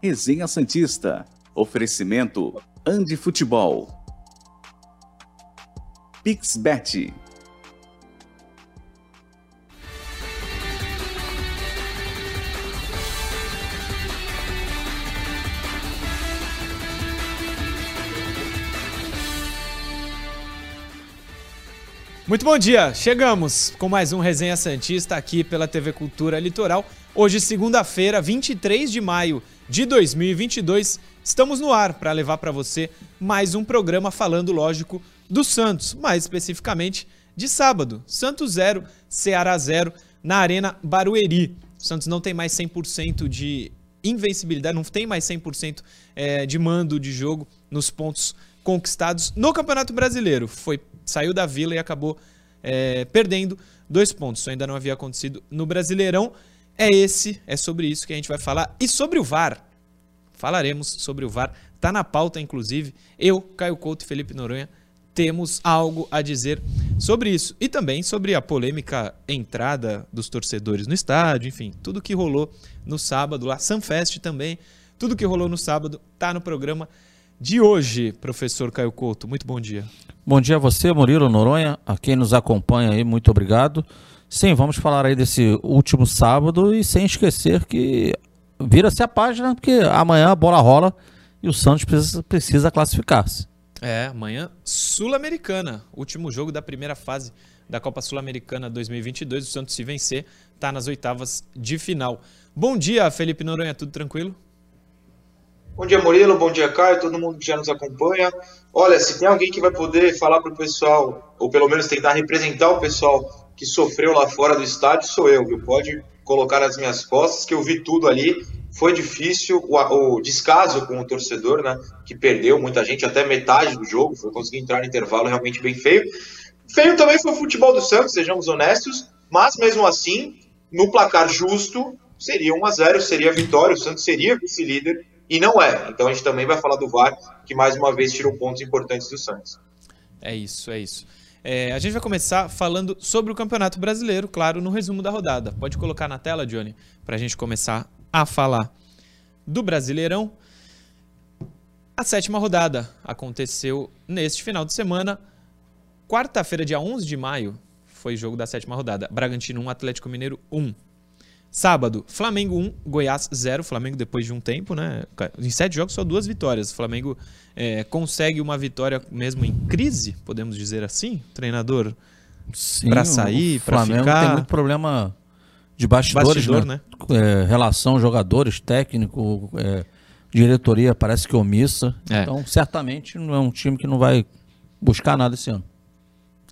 Resenha Santista. Oferecimento Andi Futebol. Pixbet. Muito bom dia, chegamos com mais um Resenha Santista aqui pela TV Cultura Litoral. Hoje, segunda-feira, 23 de maio de 2022, estamos no ar para levar para você mais um programa falando, lógico, do Santos, mais especificamente de sábado. Santos 0, Ceará 0, na Arena Barueri. O Santos não tem mais 100% de invencibilidade, não tem mais 100% é, de mando de jogo nos pontos conquistados no Campeonato Brasileiro. Foi saiu da Vila e acabou é, perdendo dois pontos. Isso ainda não havia acontecido no Brasileirão. É esse, é sobre isso que a gente vai falar. E sobre o VAR. Falaremos sobre o VAR. Tá na pauta, inclusive. Eu, Caio Couto e Felipe Noronha temos algo a dizer sobre isso. E também sobre a polêmica entrada dos torcedores no estádio, enfim, tudo que rolou no sábado, lá Sunfest também. Tudo que rolou no sábado tá no programa de hoje, professor Caio Couto. Muito bom dia. Bom dia a você, Murilo Noronha, a quem nos acompanha aí, muito obrigado. Sim, vamos falar aí desse último sábado e sem esquecer que vira-se a página, porque amanhã a bola rola e o Santos precisa, precisa classificar-se. É, amanhã Sul-Americana, último jogo da primeira fase da Copa Sul-Americana 2022. O Santos, se vencer, está nas oitavas de final. Bom dia, Felipe Noronha, tudo tranquilo? Bom dia, Murilo. Bom dia, Caio. Todo mundo que já nos acompanha. Olha, se tem alguém que vai poder falar para o pessoal, ou pelo menos tentar representar o pessoal que sofreu lá fora do estádio, sou eu, viu? Pode colocar nas minhas costas, que eu vi tudo ali. Foi difícil o, o descaso com o torcedor, né? Que perdeu muita gente, até metade do jogo. Foi conseguir entrar no intervalo realmente bem feio. Feio também foi o futebol do Santos, sejamos honestos. Mas mesmo assim, no placar justo, seria 1 a 0 seria vitória. O Santos seria vice-líder e não é. Então a gente também vai falar do VAR, que mais uma vez tirou pontos importantes do Santos. É isso, é isso. É, a gente vai começar falando sobre o Campeonato Brasileiro, claro, no resumo da rodada. Pode colocar na tela, Johnny, para a gente começar a falar do Brasileirão. A sétima rodada aconteceu neste final de semana. Quarta-feira, dia 11 de maio, foi jogo da sétima rodada. Bragantino 1, Atlético Mineiro 1. Sábado, Flamengo 1, Goiás 0. Flamengo depois de um tempo, né? Em sete jogos, só duas vitórias. O Flamengo é, consegue uma vitória mesmo em crise, podemos dizer assim, treinador? Para sair, para ficar. Tem muito problema de bastidores, Bastidor, né? né? É, relação jogadores, técnico, é, diretoria parece que omissa. É. Então, certamente não é um time que não vai buscar nada esse ano.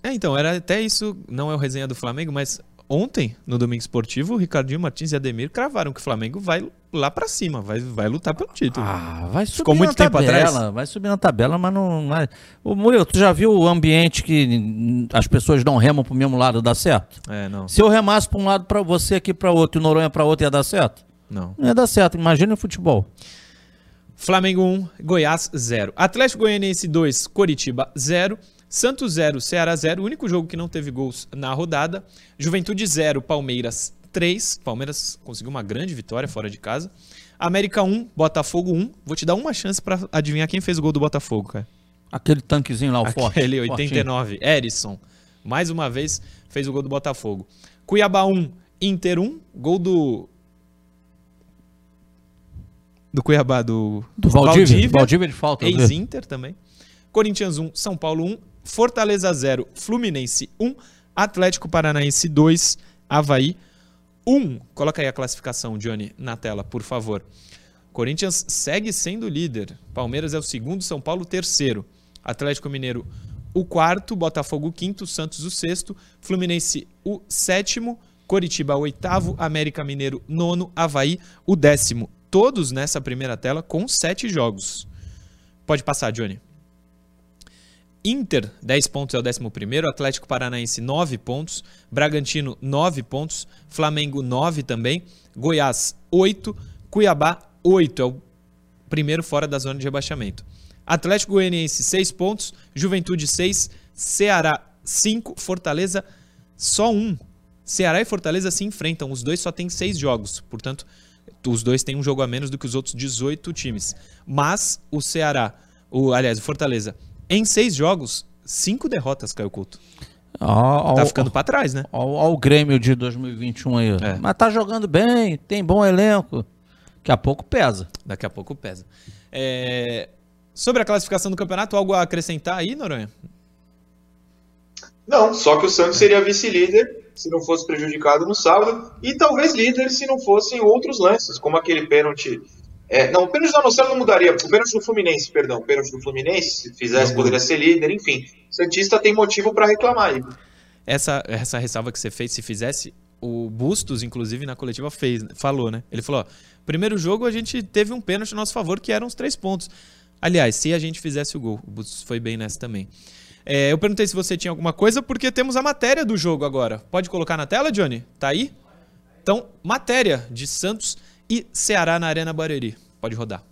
É, então, era até isso, não é o resenha do Flamengo, mas Ontem, no Domingo Esportivo, o Ricardinho Martins e Ademir cravaram que o Flamengo vai lá para cima, vai, vai lutar pelo título. Ah, vai subir Ficou muito tempo tabela, atrás. Vai subir na tabela, mas não vai. O Murilo, tu já viu o ambiente que as pessoas não remam pro mesmo lado, dá certo? É, não. Se eu remasse para um lado para você aqui para outro e o Noronha para outro ia dar certo? Não. Não ia dar certo. Imagina o futebol. Flamengo 1, Goiás 0. Atlético Goianiense 2, Coritiba 0. Santos 0, Ceará 0, o único jogo que não teve gols na rodada. Juventude 0, Palmeiras 3. Palmeiras conseguiu uma grande vitória fora de casa. América 1, Botafogo 1. Vou te dar uma chance para adivinhar quem fez o gol do Botafogo, cara. Aquele tanquezinho lá, o Aquele forte. Aquele 89, fortinho. Erisson. Mais uma vez fez o gol do Botafogo. Cuiabá 1, Inter 1. Gol do do Cuiabá, do, do Valdívia. Valdívia, Valdívia de falta. Ex-Inter também. Corinthians 1, São Paulo 1. Fortaleza 0, Fluminense 1, Atlético Paranaense 2, Havaí 1. Coloca aí a classificação, Johnny, na tela, por favor. Corinthians segue sendo líder. Palmeiras é o segundo, São Paulo terceiro. Atlético Mineiro o quarto, Botafogo o quinto, Santos o sexto, Fluminense o sétimo, Coritiba o oitavo, América Mineiro nono, Havaí o décimo. Todos nessa primeira tela com sete jogos. Pode passar, Johnny. Inter, 10 pontos é o 11, Atlético Paranaense, 9 pontos, Bragantino, 9 pontos, Flamengo, 9 também, Goiás, 8, Cuiabá, 8, é o primeiro fora da zona de rebaixamento. Atlético Goianiense, 6 pontos, Juventude, 6, Ceará, 5, Fortaleza, só 1. Ceará e Fortaleza se enfrentam, os dois só têm 6 jogos, portanto, os dois têm um jogo a menos do que os outros 18 times. Mas o Ceará, o, aliás, o Fortaleza, em seis jogos, cinco derrotas, Caio Couto. Ó, Tá ó, ficando pra trás, né? ó, ó o Grêmio de 2021 aí. É. Mas tá jogando bem, tem bom elenco. Daqui a pouco pesa. Daqui a pouco pesa. É, Sobre a classificação do campeonato, algo a acrescentar aí, Noronha? Não, só que o Santos seria vice-líder se não fosse prejudicado no sábado, e talvez líder se não fossem outros lances, como aquele pênalti. É, não, o pênalti da Noção não mudaria. O pênalti do Fluminense, perdão. O pênalti do Fluminense, se fizesse, poderia ser líder, enfim. O Santista tem motivo para reclamar aí. Essa, essa ressalva que você fez, se fizesse, o Bustos, inclusive, na coletiva fez, falou, né? Ele falou: ó, primeiro jogo a gente teve um pênalti a nosso favor, que eram os três pontos. Aliás, se a gente fizesse o gol, o Bustos foi bem nessa também. É, eu perguntei se você tinha alguma coisa, porque temos a matéria do jogo agora. Pode colocar na tela, Johnny? Tá aí? Então, matéria de Santos e Ceará na Arena Barueri. Pode rodar.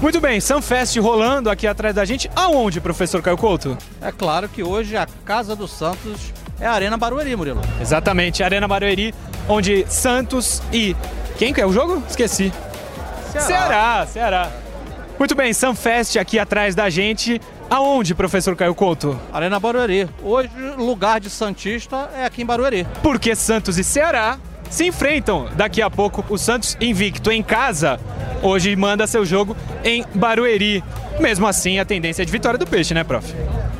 Muito bem, Sunfest rolando aqui atrás da gente. Aonde, professor Caio Couto? É claro que hoje a casa do Santos é a Arena Barueri, Murilo. Exatamente, Arena Barueri, onde Santos e. Quem que é o jogo? Esqueci. Ceará, Ceará. Muito bem, Sunfest aqui atrás da gente. Aonde, professor Caio Couto? Arena Barueri. Hoje, lugar de Santista é aqui em Barueri. Porque Santos e Ceará se enfrentam daqui a pouco. O Santos invicto em casa, hoje manda seu jogo em Barueri. Mesmo assim, a tendência é de vitória do Peixe, né, prof?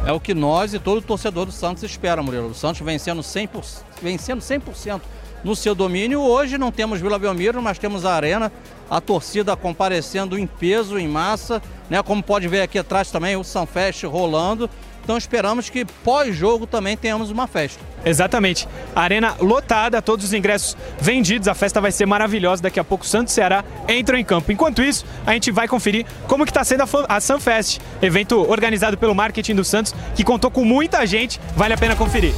É o que nós e todo torcedor do Santos espera, Murilo. O Santos vencendo 100%, vencendo 100% no seu domínio. Hoje não temos Vila Belmiro, mas temos a Arena, a torcida comparecendo em peso, em massa, né? Como pode ver aqui atrás também o Sunfest rolando. Então esperamos que pós-jogo também tenhamos uma festa. Exatamente. Arena lotada, todos os ingressos vendidos. A festa vai ser maravilhosa. Daqui a pouco Santos e Ceará entram em campo. Enquanto isso, a gente vai conferir como que está sendo a, a Sunfest, evento organizado pelo marketing do Santos, que contou com muita gente. Vale a pena conferir.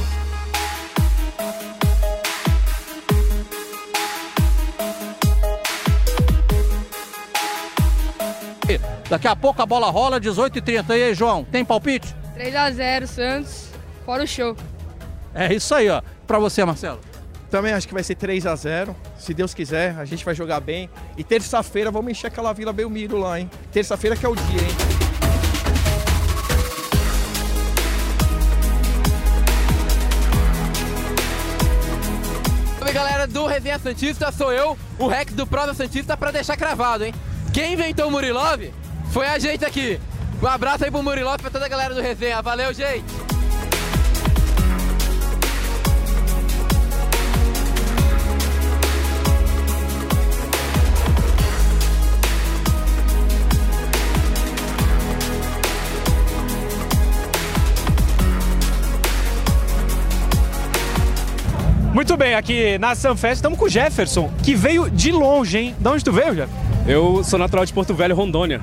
Daqui a pouco a bola rola, 18h30. E aí, João, tem palpite? 3x0 Santos, fora o show. É isso aí, ó. Pra você, Marcelo. Também acho que vai ser 3 a 0 Se Deus quiser, a gente vai jogar bem. E terça-feira vamos encher aquela Vila Belmiro lá, hein? Terça-feira que é o dia, hein? Salve galera do Resenha Santista, sou eu, o Rex do Prosa Santista, pra deixar cravado, hein? Quem inventou o Murilov foi a gente aqui. Um abraço aí pro Murilov e pra toda a galera do Resenha. Valeu, gente! Muito bem, aqui na Sunfest estamos com o Jefferson, que veio de longe, hein? De onde tu veio, Jefferson? Eu sou natural de Porto Velho, Rondônia.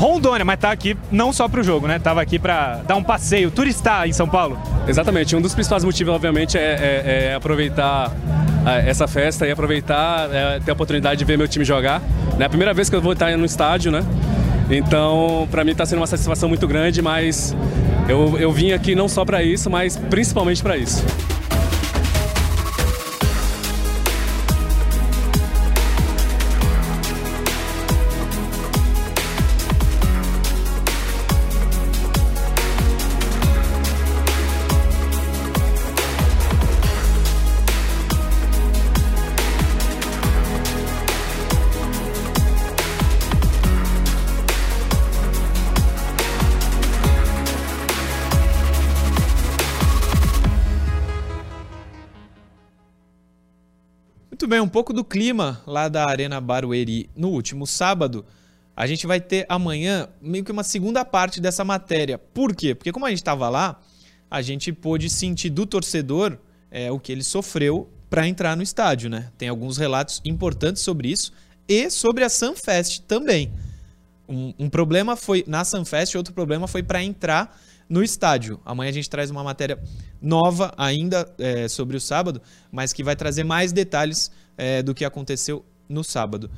Rondônia, mas tá aqui não só pro jogo, né? Tava aqui pra dar um passeio, turistar em São Paulo. Exatamente. Um dos principais motivos, obviamente, é, é- é aproveitar ah, essa festa e aproveitar, é, ter a oportunidade de ver meu time jogar. É a primeira vez que eu vou estar no estádio, né? Então, para mim está sendo uma satisfação muito grande, mas eu, eu vim aqui não só para isso, mas principalmente para isso. Bem, um pouco do clima lá da Arena Barueri no último sábado. A gente vai ter amanhã meio que uma segunda parte dessa matéria. Por quê? Porque como a gente estava lá, a gente pôde sentir do torcedor é, o que ele sofreu para entrar no estádio, né? Tem alguns relatos importantes sobre isso e sobre a Sunfest também. Um, um problema foi na Sunfest, outro problema foi para entrar no estádio. Amanhã a gente traz uma matéria nova ainda é, sobre o sábado, mas que vai trazer mais detalhes é, do que aconteceu no sábado.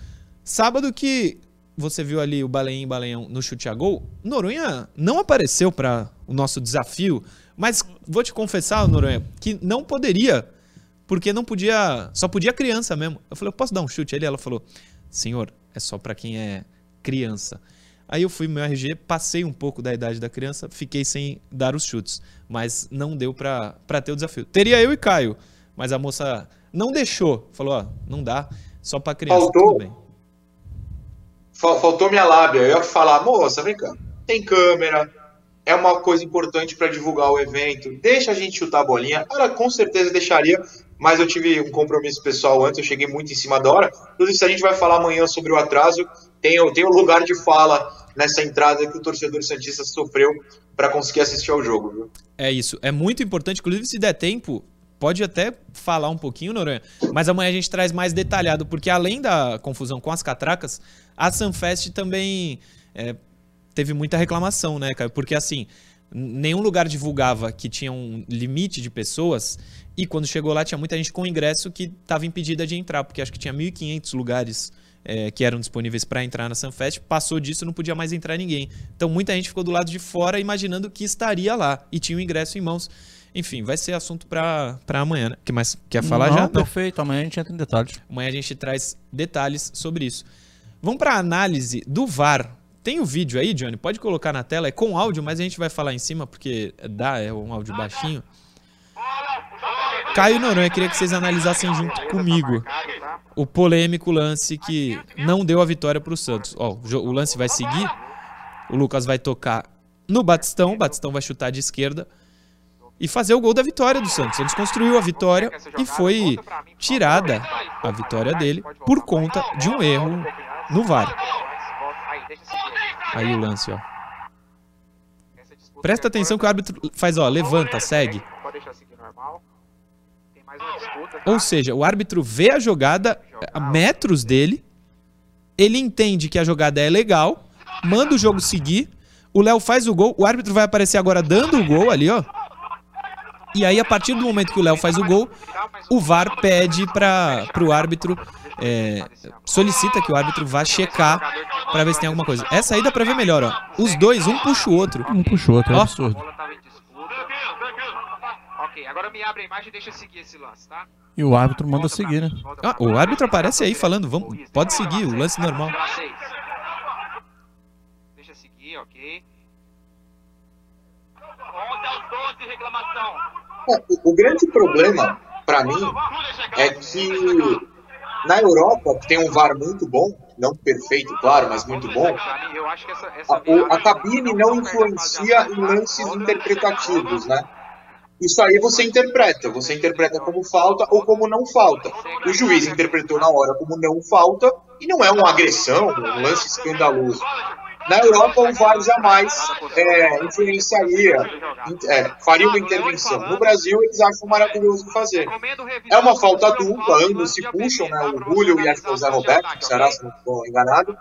Sábado que você viu ali o Balenhim Balenhão no chute a gol, Noronha não apareceu para o nosso desafio, mas vou te confessar, Noronha, que não poderia, porque não podia, só podia criança mesmo. Eu falei, eu posso dar um chute ali? Ela falou, senhor, é só para quem é criança. Aí eu fui meu RG, passei um pouco da idade da criança, fiquei sem dar os chutes, mas não deu para ter o desafio. Teria eu e Caio, mas a moça não deixou, falou, ó, não dá, só para criança, Faltou. tudo Faltou minha lábia. Eu ia falar, moça, vem cá. Tem câmera, é uma coisa importante para divulgar o evento. Deixa a gente chutar a bolinha. Ela com certeza deixaria, mas eu tive um compromisso pessoal antes, eu cheguei muito em cima da hora. Inclusive, se a gente vai falar amanhã sobre o atraso, tem, tem o lugar de fala nessa entrada que o torcedor Santista sofreu para conseguir assistir ao jogo. Viu? É isso. É muito importante. Inclusive, se der tempo, pode até falar um pouquinho, Noronha. Mas amanhã a gente traz mais detalhado, porque além da confusão com as catracas, a Sunfest também é, teve muita reclamação, né, Caio? Porque assim, nenhum lugar divulgava que tinha um limite de pessoas. E quando chegou lá, tinha muita gente com ingresso que estava impedida de entrar, porque acho que tinha 1.500 lugares é, que eram disponíveis para entrar na Sunfest. Passou disso, não podia mais entrar ninguém. Então muita gente ficou do lado de fora imaginando que estaria lá e tinha o ingresso em mãos. Enfim, vai ser assunto para amanhã, né? Que mais quer falar Não, já? Não. Perfeito, amanhã a gente entra em detalhes. Amanhã a gente traz detalhes sobre isso. Vamos para a análise do VAR. Tem o vídeo aí, Johnny? Pode colocar na tela. É com áudio, mas a gente vai falar em cima porque dá, é um áudio baixinho. Caio Noronha, queria que vocês analisassem junto comigo o polêmico lance que não deu a vitória para o Santos. Ó, o lance vai seguir. O Lucas vai tocar no Batistão. O Batistão vai chutar de esquerda e fazer o gol da vitória do Santos. Santos construiu a vitória e foi tirada a vitória dele por conta de um erro no VAR. Aí o lance, ó. Presta atenção que o árbitro faz, ó, levanta, segue. Ou seja, o árbitro vê a jogada a metros dele, ele entende que a jogada é legal, manda o jogo seguir, o Léo faz o gol, o árbitro vai aparecer agora dando o gol ali, ó. E aí, a partir do momento que o Léo faz o gol, o VAR pede para o árbitro, é, solicita que o árbitro vá checar para ver se tem alguma coisa. Essa aí dá pra ver melhor, ó. Os dois, um puxa o outro. Um puxou, outro é Ó. absurdo. Agora me abre a imagem e deixa eu seguir esse lance, tá? E o árbitro manda seguir, né? Ah, o árbitro aparece aí falando, vamos, pode seguir, o lance normal. Deixa seguir, ok. É, o- o grande problema, para mim, é que na Europa, que tem um VAR muito bom, não perfeito, claro, mas muito bom, a, a cabine não influencia em lances interpretativos, né? Isso aí você interpreta, você interpreta como falta ou como não falta. O juiz interpretou na hora como não falta e não é uma agressão, um lance escandaloso. Na Europa, o VAR jamais é, influenciaria, in- é, faria uma intervenção. No Brasil, eles acham maravilhoso fazer. É uma falta dupla, ambos se puxam, né? O Julio e acho que o Zé Roberto, do Ceará, se não estou enganado.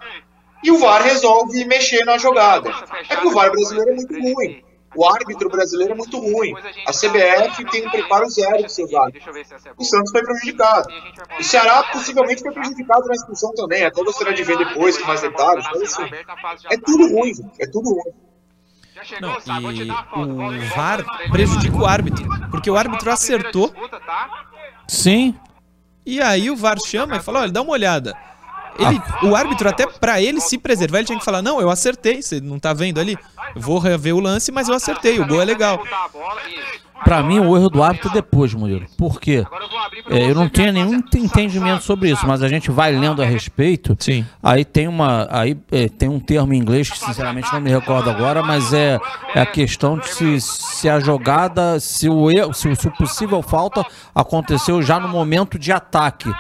E o VAR resolve mexer na jogada. É que o VAR brasileiro é muito ruim. O árbitro brasileiro é muito ruim. A CBF tem um preparo zero dos seus árbitros. O Santos foi prejudicado. O Ceará possivelmente foi prejudicado na expulsão também. Até gostaria de ver depois com mais detalhes. Mas assim, é tudo ruim, gente. É tudo ruim. Não, e o VAR prejudica o árbitro, porque o árbitro acertou Sim. e aí o VAR chama e fala, olha, dá uma olhada. Ele, o árbitro, até pra ele se preservar, ele tinha que falar, não, eu acertei, você não tá vendo ali? Eu vou rever o lance, mas eu acertei, o gol é legal. Pra mim, o erro do árbitro é depois, Murilo. Por quê? É, eu não tenho nenhum entendimento sobre isso, mas a gente vai lendo a respeito. Sim. Aí tem uma, aí é, tem um termo em inglês que sinceramente não me recordo agora, mas é, é a questão de se, se a jogada, se o erro, se o, se o possível falta aconteceu já no momento de ataque.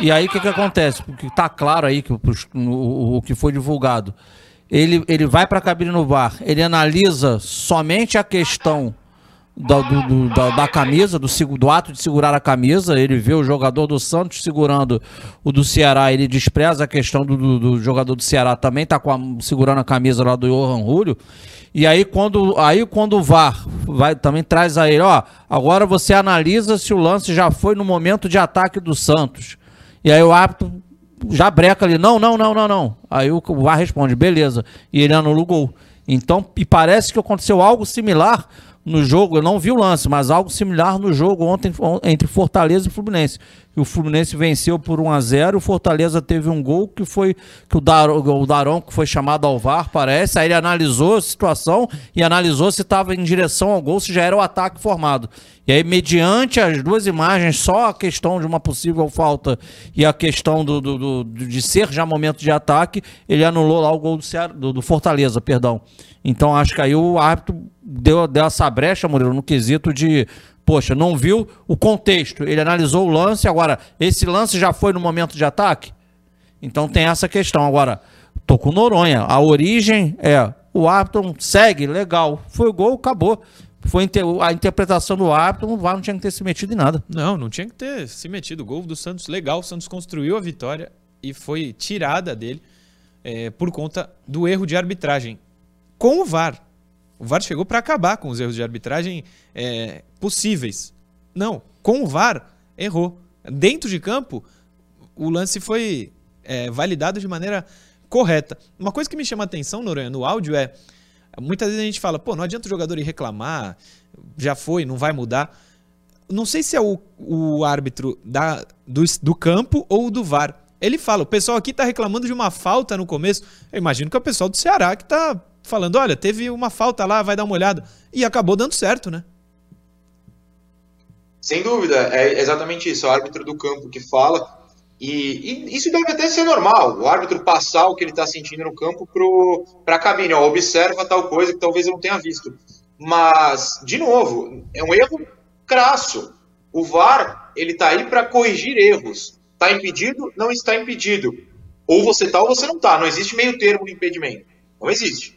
E aí o que, que acontece? Porque tá claro aí que o, o, que foi divulgado. Ele, ele vai para a cabine no VAR, ele analisa somente a questão da, do- do- da, da camisa, do, do ato de segurar a camisa. Ele vê o jogador do Santos segurando o do Ceará, ele despreza a questão do, do- do jogador do Ceará também, tá com a- segurando a camisa lá do Johan Julio. E aí quando, aí quando o VAR vai, também traz a ele, ó, agora você analisa se o lance já foi no momento de ataque do Santos. E aí o árbitro já breca ali, não, não, não, não, não. Aí o VAR responde, beleza. E ele anula o gol. Então, e parece que aconteceu algo similar no jogo, eu não vi o lance, mas algo similar no jogo ontem entre Fortaleza e Fluminense. O Fluminense venceu por 1 a 0 o Fortaleza teve um gol que foi que o, Dar, o Daron que foi chamado ao VAR, parece, aí ele analisou a situação e analisou se estava em direção ao gol, se já era o ataque formado. E aí, mediante as duas imagens, só a questão de uma possível falta e a questão do, do, do de ser já momento de ataque, ele anulou lá o gol do, Ceará, do, do Fortaleza, perdão. Então acho que aí o árbitro deu, deu essa brecha, Murilo, no quesito de, poxa, não viu o contexto. Ele analisou o lance, agora, esse lance já foi no momento de ataque? Então tem essa questão. Agora, tô com Noronha. A origem é o árbitro segue, legal. Foi gol, acabou. Foi a interpretação do árbitro, o VAR não tinha que ter se metido em nada. Não, não tinha que ter se metido. O gol do Santos, legal. O Santos construiu a vitória e foi tirada dele é, por conta do erro de arbitragem com o VAR. O VAR chegou para acabar com os erros de arbitragem é, possíveis. Não, com o VAR, errou. Dentro de campo, o lance foi é, validado de maneira correta. Uma coisa que me chama a atenção, Noronha, no áudio é. Muitas vezes a gente fala, pô, não adianta o jogador ir reclamar, já foi, não vai mudar. Não sei se é o, o árbitro da, do, do campo ou do VAR. Ele fala, o pessoal aqui está reclamando de uma falta no começo. Eu imagino que é o pessoal do Ceará que está falando: olha, teve uma falta lá, vai dar uma olhada. E acabou dando certo, né? Sem dúvida, é exatamente isso. É o árbitro do campo que fala. E, e isso deve até ser normal. O árbitro passar o que ele está sentindo no campo para a cabine. Ó, observa tal coisa que talvez eu não tenha visto. Mas, de novo, é um erro crasso. O VAR ele está aí para corrigir erros. Está impedido? Não está impedido. Ou você está ou você não está. Não existe meio termo de impedimento. Não existe.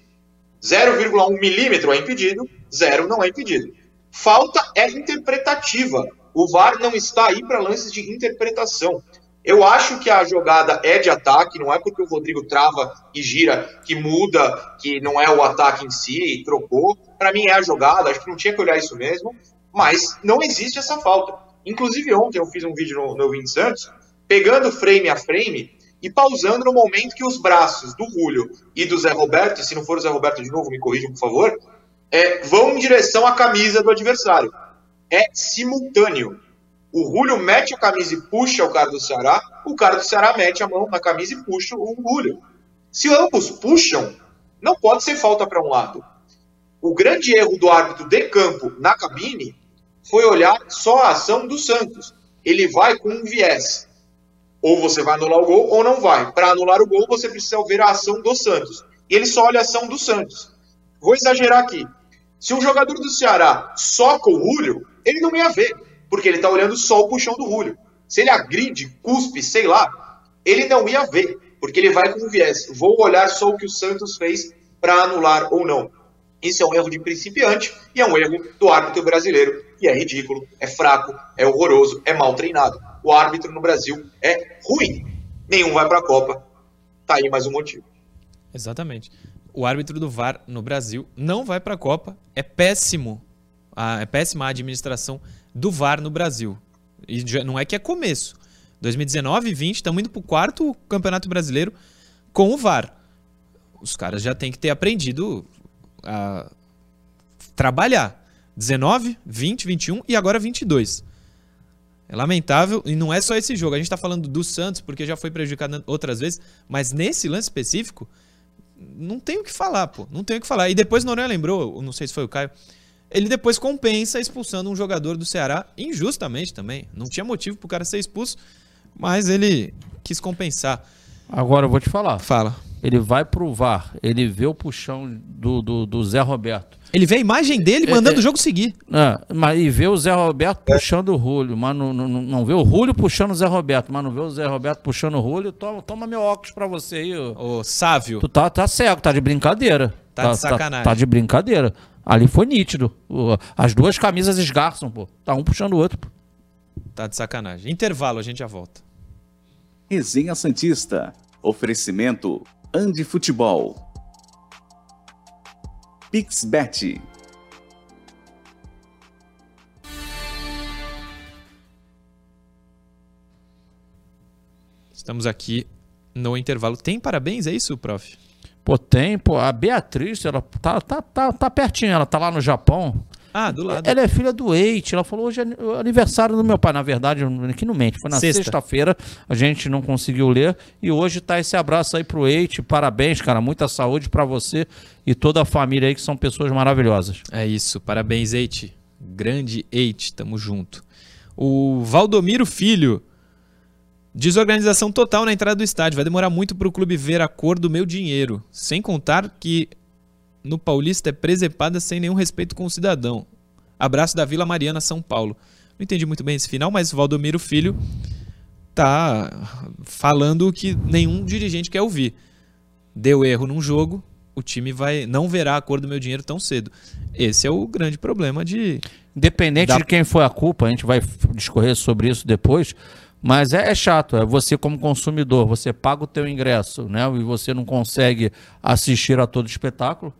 0,1 milímetro é impedido, zero não é impedido. Falta é interpretativa. O VAR não está aí para lances de interpretação. Eu acho que a jogada é de ataque, não é porque o Rodrigo trava e gira que muda, que não é o ataque em si, trocou. Para mim é a jogada, acho que não tinha que olhar isso mesmo, mas não existe essa falta. Inclusive ontem eu fiz um vídeo no, no Vin Santos, pegando frame a frame e pausando no momento que os braços do Julio e do Zé Roberto, se não for o Zé Roberto de novo, me corrijam, por favor, é, vão em direção à camisa do adversário. É simultâneo. O Julio mete a camisa e puxa o cara do Ceará, o cara do Ceará mete a mão na camisa e puxa o Julio. Se ambos puxam, não pode ser falta para um lado. O grande erro do árbitro de campo na cabine foi olhar só a ação do Santos. Ele vai com um viés. Ou você vai anular o gol ou não vai. Para anular o gol, você precisa ver a ação do Santos. E ele só olha a ação do Santos. Vou exagerar aqui. Se um jogador do Ceará soca o Rúlio, ele não ia ver, porque ele está olhando só o puxão do Rúlio. Se ele agride, cuspe, sei lá, ele não ia ver, porque ele vai com viés. Vou olhar só o que o Santos fez para anular ou não. Isso é um erro de principiante e é um erro do árbitro brasileiro, que é ridículo, é fraco, é horroroso, é mal treinado o árbitro no Brasil é ruim. Nenhum vai para a Copa. Tá aí mais um motivo. Exatamente. O árbitro do VAR no Brasil não vai para a Copa. É péssimo. É péssima a administração do VAR no Brasil. E não é que é começo. 2019 e 20 estamos indo para o quarto Campeonato Brasileiro com o VAR. Os caras já têm que ter aprendido a trabalhar. 19, 20, 21 e agora 22. É lamentável, e não é só esse jogo. A gente está falando do Santos, porque já foi prejudicado outras vezes, mas nesse lance específico, não tem o que falar, pô. Não tem o que falar. E depois Noronha lembrou, não sei se foi o Caio, ele depois compensa expulsando um jogador do Ceará injustamente também. Não tinha motivo pro cara ser expulso, mas ele quis compensar. Agora eu vou te falar. Fala. Ele vai pro VAR, ele vê o puxão do, do, do Zé Roberto. Ele vê a imagem dele é, mandando é, o jogo seguir. É, mas, e vê o Zé Roberto puxando o Rúlio, mas não, não, não vê o Rúlio puxando o Zé Roberto, mas não vê o Zé Roberto puxando o Rúlio. Toma, toma meu óculos pra você aí. Ô, Sávio. Tu tá, tá cego, tá de brincadeira. Tá, tá de sacanagem. Tá, tá, de brincadeira. Ali foi nítido. As duas camisas esgarçam, pô. Tá um puxando o outro. Pô. Tá de sacanagem. Intervalo, a gente já volta. Resenha Santista. Oferecimento Andi Futebol. Pixbet. Estamos aqui no intervalo. Tem parabéns, é isso, prof? Pô, tem, pô. A Beatriz, ela tá, tá, tá, tá pertinho, ela tá lá no Japão. Ah, do lado. Ela é filha do Eite. Ela falou hoje é o aniversário do meu pai. Na verdade, aqui no mente. Foi na Sexta. sexta-feira. a gente não conseguiu ler. E hoje tá esse abraço aí pro Eite. Parabéns, cara. Muita saúde pra você e toda a família aí, que são pessoas maravilhosas. É isso, parabéns, Eite. Grande Eite, tamo junto. O Valdomiro Filho. Desorganização total na entrada do estádio. Vai demorar muito pro clube ver a cor do meu dinheiro. Sem contar que no Paulista é presepada sem nenhum respeito com o cidadão. Abraço da Vila Mariana, São Paulo. Não entendi muito bem esse final, mas o Valdomiro Filho tá falando o que nenhum dirigente quer ouvir. Deu erro num jogo, o time vai não verá a cor do meu dinheiro tão cedo. Esse é o grande problema de Independente Da- de quem foi a culpa, a gente vai discorrer sobre isso depois. Mas é, é chato, é você como consumidor, você paga o teu ingresso, né? E você não consegue assistir a todo o espetáculo.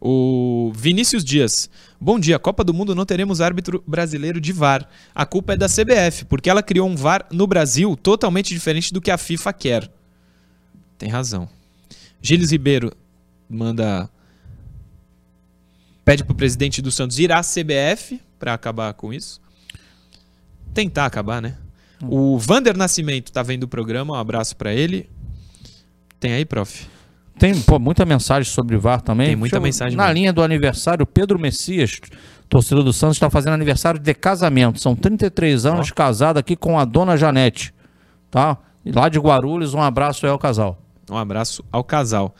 O Vinícius Dias. Bom dia. Copa do Mundo não teremos árbitro brasileiro de VAR. A culpa é da CBF, porque ela criou um VAR no Brasil totalmente diferente do que a FIFA quer. Tem razão. Gilles Ribeiro manda. Pede pro presidente do Santos ir à CBF para acabar com isso. Tentar acabar, né? O Vander Nascimento tá vendo o programa, um abraço para ele. Tem aí, prof? Tem pô, muita mensagem sobre VAR também. Tem muita eu- mensagem Na mesmo. linha do aniversário, Pedro Messias, torcedor do Santos, está fazendo aniversário de casamento. São 33 anos casado aqui com a dona Janete. Tá? E lá de Guarulhos, um abraço aí ao casal. Um abraço ao casal.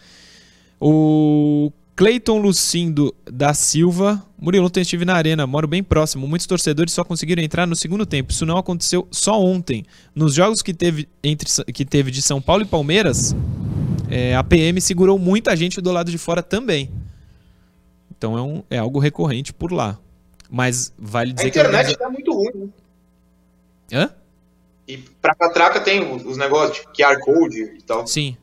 O Cleiton Lucindo da Silva. Murilo, ontem estive na arena, moro bem próximo. Muitos torcedores só conseguiram entrar no segundo tempo. Isso não aconteceu só ontem. Nos jogos que teve, entre, que teve de São Paulo e Palmeiras, é, a PM segurou muita gente do lado de fora também. Então é, um, é algo recorrente por lá. Mas vale A dizer que. internet tá muito ruim, né? Hã? E pra catraca tem os, os negócios, tipo QR Code e tal. Sim.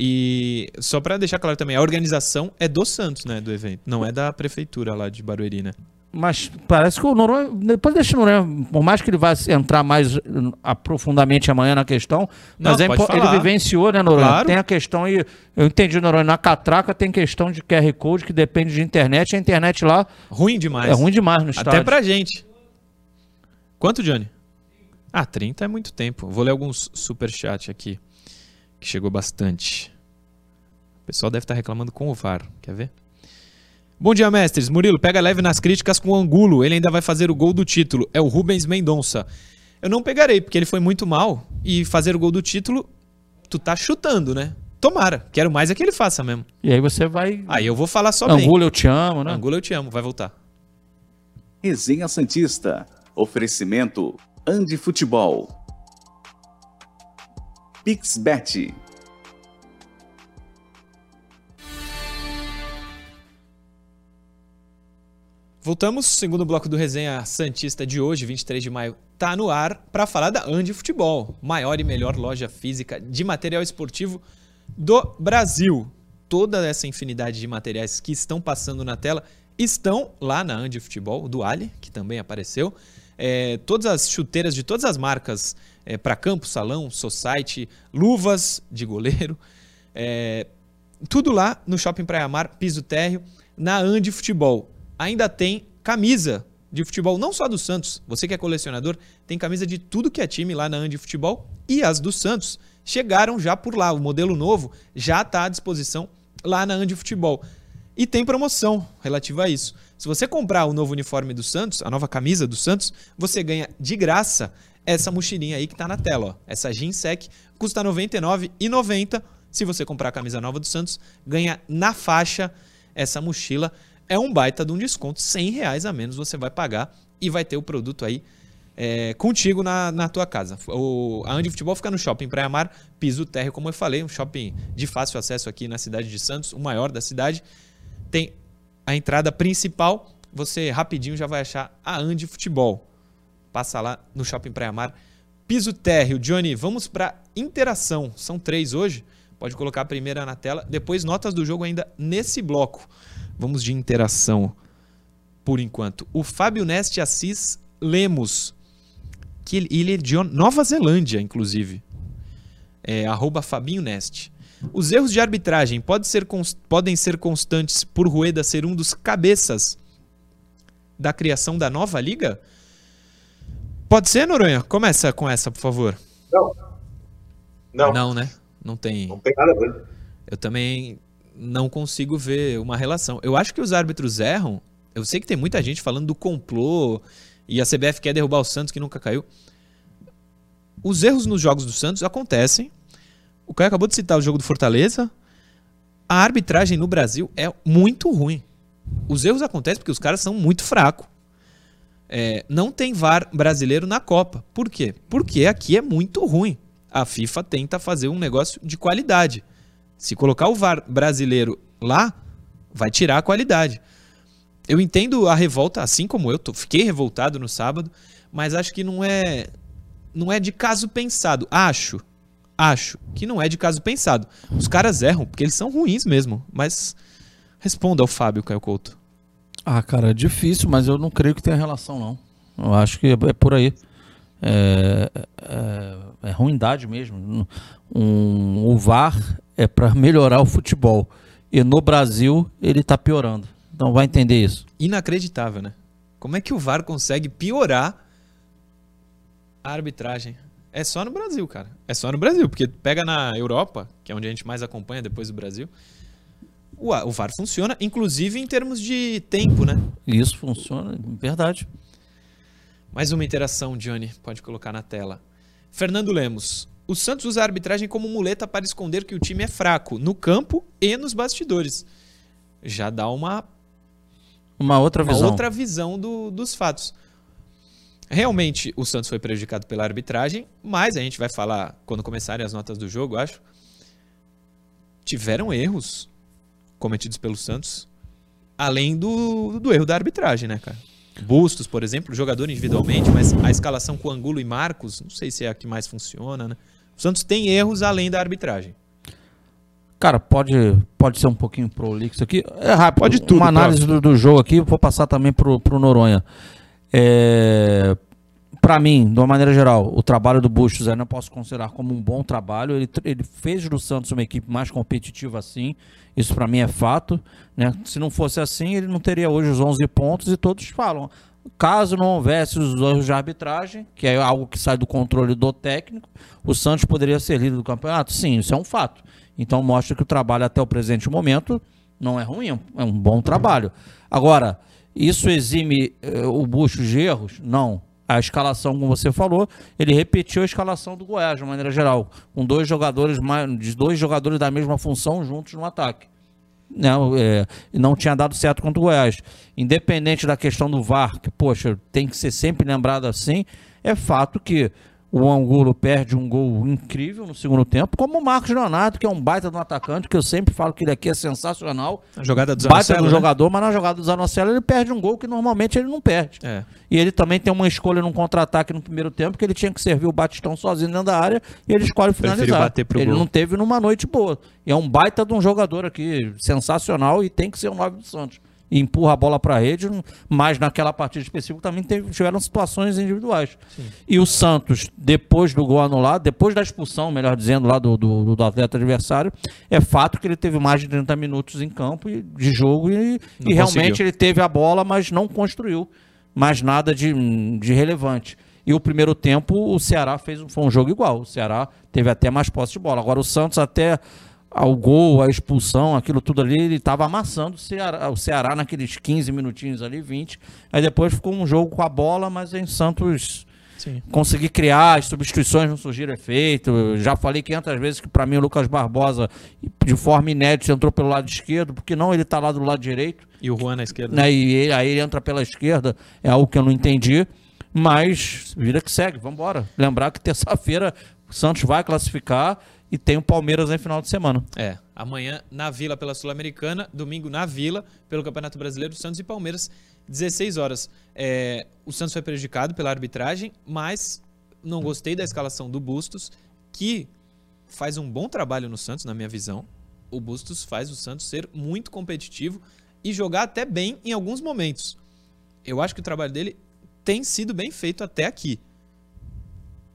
E só pra deixar claro também, a organização é do Santos, né, do evento, não é da prefeitura lá de Barueri, né? Mas parece que o Noronha, depois deixa o Noronha, por mais que ele vá entrar mais eh, aprofundamente amanhã na questão, Não, mas é impo- ele vivenciou, né, Noronha? Claro. Tem a questão aí, eu entendi, Noronha, na catraca tem questão de QR Code que depende de internet, a internet lá Ruim demais. é ruim demais no estádio. Até pra gente. Quanto, Johnny? Ah, 30 é muito tempo. Vou ler alguns superchat aqui, que chegou bastante. O pessoal deve estar reclamando com o VAR, quer ver? Bom dia, mestres. Murilo, pega leve nas críticas com o Angulo. Ele ainda vai fazer o gol do título. É o Rubens Mendonça. Eu não pegarei, porque ele foi muito mal. E fazer o gol do título, tu tá chutando, né? Tomara. Quero mais é que ele faça mesmo. E aí você vai... Aí eu vou falar só bem. Angulo, eu te amo, né? Angulo, eu te amo. Vai voltar. Resenha Santista. Oferecimento Andi Futebol. Pixbet. Voltamos, segundo bloco do Resenha Santista de hoje, 23 de maio, tá no ar para falar da Andi Futebol, maior e melhor loja física de material esportivo do Brasil. Toda essa infinidade de materiais que estão passando na tela estão lá na Andi Futebol, do Ali, que também apareceu. É, todas as chuteiras de todas as marcas para campo, salão, society, luvas de goleiro, é, tudo lá no Shopping Praia Mar, piso térreo, na Andi Futebol. Ainda tem camisa de futebol, não só do Santos. Você que é colecionador, tem camisa de tudo que é time lá na Andi Futebol. E as do Santos chegaram já por lá. O modelo novo já está à disposição lá na Andi Futebol. E tem promoção relativa a isso. Se você comprar o novo uniforme do Santos, a nova camisa do Santos, você ganha de graça essa mochilinha aí que está na tela. Ó. Essa Ginsec custa R$ 99,90. Se você comprar a camisa nova do Santos, ganha na faixa essa mochila. É um baita de um desconto, 100 reais a menos você vai pagar e vai ter o produto aí é, contigo na, na tua casa. O, a Andi Futebol fica no shopping Praia Mar, piso térreo, como eu falei, um shopping de fácil acesso aqui na cidade de Santos, o maior da cidade. Tem a entrada principal, você rapidinho já vai achar a Andi Futebol. Passa lá no shopping Praia Mar, piso térreo. Johnny, vamos para interação. São três hoje. Pode colocar a primeira na tela. Depois, notas do jogo ainda nesse bloco. Vamos de interação por enquanto. O Fábio Neste Assis Lemos. que ele, ele é de Nova Zelândia, inclusive. É, arroba Fabinho Nest. Os erros de arbitragem pode ser podem ser constantes por Rueda ser um dos cabeças da criação da nova liga? Pode ser, Noronha? Começa com essa, por favor. Não. Não. Não, né? Não tem. Não tem nada a ver. Eu também não consigo ver uma relação. Eu acho que os árbitros erram. Eu sei que tem muita gente falando do complô e a CBF quer derrubar o Santos que nunca caiu. Os erros nos jogos do Santos acontecem. O Caio acabou de citar o jogo do Fortaleza. A arbitragem no Brasil é muito ruim. Os erros acontecem porque os caras são muito fracos. É, não tem VAR brasileiro na Copa. Por quê? Porque aqui é muito ruim. A FIFA tenta fazer um negócio de qualidade. Se colocar o VAR brasileiro lá, vai tirar a qualidade. Eu entendo a revolta, assim como eu, tô, fiquei revoltado no sábado, mas acho que não é não é de caso pensado. Acho, acho que não é de caso pensado. Os caras erram porque eles são ruins mesmo, mas responda ao Fábio Caio Couto. Ah, cara, é difícil, mas eu não creio que tenha relação, não. Eu acho que é, é por aí. É, é, é ruindade mesmo. Um, o VAR é para melhorar o futebol. E no Brasil ele tá piorando. Então vai entender isso. Inacreditável, né? Como é que o VAR consegue piorar a arbitragem? É só no Brasil, cara. É só no Brasil, porque pega na Europa, que é onde a gente mais acompanha depois do Brasil. O, o VAR funciona, inclusive em termos de tempo, né? Isso funciona, verdade. Mais uma interação, Johnny, pode colocar na tela. Fernando Lemos. O Santos usa a arbitragem como muleta para esconder que o time é fraco no campo e nos bastidores. Já dá uma uma outra uma visão. outra visão do, dos fatos. Realmente o Santos foi prejudicado pela arbitragem, mas a gente vai falar quando começarem as notas do jogo, acho. Tiveram erros cometidos pelo Santos, além do, do erro da arbitragem, né, cara? Bustos, por exemplo, jogador individualmente, mas a escalação com Angulo e Marcos, não sei se é a que mais funciona, né? O Santos tem erros além da arbitragem. Cara, pode, pode ser um pouquinho prolixo aqui. É rápido. Pode tudo, Uma análise do, do jogo aqui, vou passar também pro, pro Noronha. É, para mim, de uma maneira geral, o trabalho do Bustos eu não posso considerar como um bom trabalho. Ele, ele fez do Santos uma equipe mais competitiva assim. Isso para mim é fato. Né? Se não fosse assim, ele não teria hoje os 11 pontos e todos falam. Caso não houvesse os erros de arbitragem, que é algo que sai do controle do técnico, o Santos poderia ser líder do campeonato? Sim, isso é um fato. Então mostra que o trabalho até o presente momento não é ruim, é um bom trabalho. Agora, isso exime eh, o Busto de erros? Não. A escalação, como você falou, ele repetiu a escalação do Goiás, de maneira geral, com dois jogadores, dois jogadores da mesma função juntos no ataque. Não, é, não tinha dado certo contra o Goiás. Independente da questão do VAR, que, poxa, tem que ser sempre lembrado assim, é fato que o Angulo perde um gol incrível no segundo tempo, como o Marcos Leonardo, que é um baita de um atacante, que eu sempre falo que ele aqui é sensacional. A jogada do Baita Zanocelo, do né? jogador, mas na jogada do Zanocelo ele perde um gol que normalmente ele não perde. É. E ele também tem uma escolha num contra-ataque no primeiro tempo, que ele tinha que servir o Batistão sozinho dentro da área, e ele escolhe finalizar. ele gol. não teve numa noite boa. E é um baita de um jogador aqui, sensacional, e tem que ser o 9 do Santos. E empurra a bola para a rede, mas naquela partida específica também teve- tiveram situações individuais. E o Santos, depois do gol anulado, depois da expulsão, melhor dizendo, lá do, do, do atleta adversário, é fato que ele teve mais de 30 minutos em campo e- de jogo e, e realmente ele teve a bola, mas não construiu mais nada de, de relevante. E o primeiro tempo, o Ceará fez um- foi um jogo igual. O Ceará teve até mais posse de bola. Agora o Santos até ao gol, a expulsão, aquilo tudo ali, ele estava amassando o Ceará, o Ceará naqueles 15 minutinhos ali, 20. Aí depois ficou um jogo com a bola, mas em Santos Sim. conseguir criar, as substituições não surgiram efeito. Eu já falei 500 vezes que para mim o Lucas Barbosa, de forma inédita, entrou pelo lado esquerdo, porque não ele tá lá do lado direito E o Juan na esquerda. né? E ele- aí ele entra pela esquerda, é algo que eu não entendi. Mas vida que segue, vamos embora. Lembrar que terça-feira o Santos vai classificar e tem o Palmeiras em final de semana. É, amanhã na Vila pela Sul-Americana, domingo na Vila pelo Campeonato Brasileiro, Santos e Palmeiras, 16 horas. É, o Santos foi prejudicado pela arbitragem, mas não gostei da escalação do Bustos, que faz um bom trabalho no Santos, na minha visão. O Bustos faz o Santos ser muito competitivo e jogar até bem em alguns momentos. Eu acho que o trabalho dele tem sido bem feito até aqui.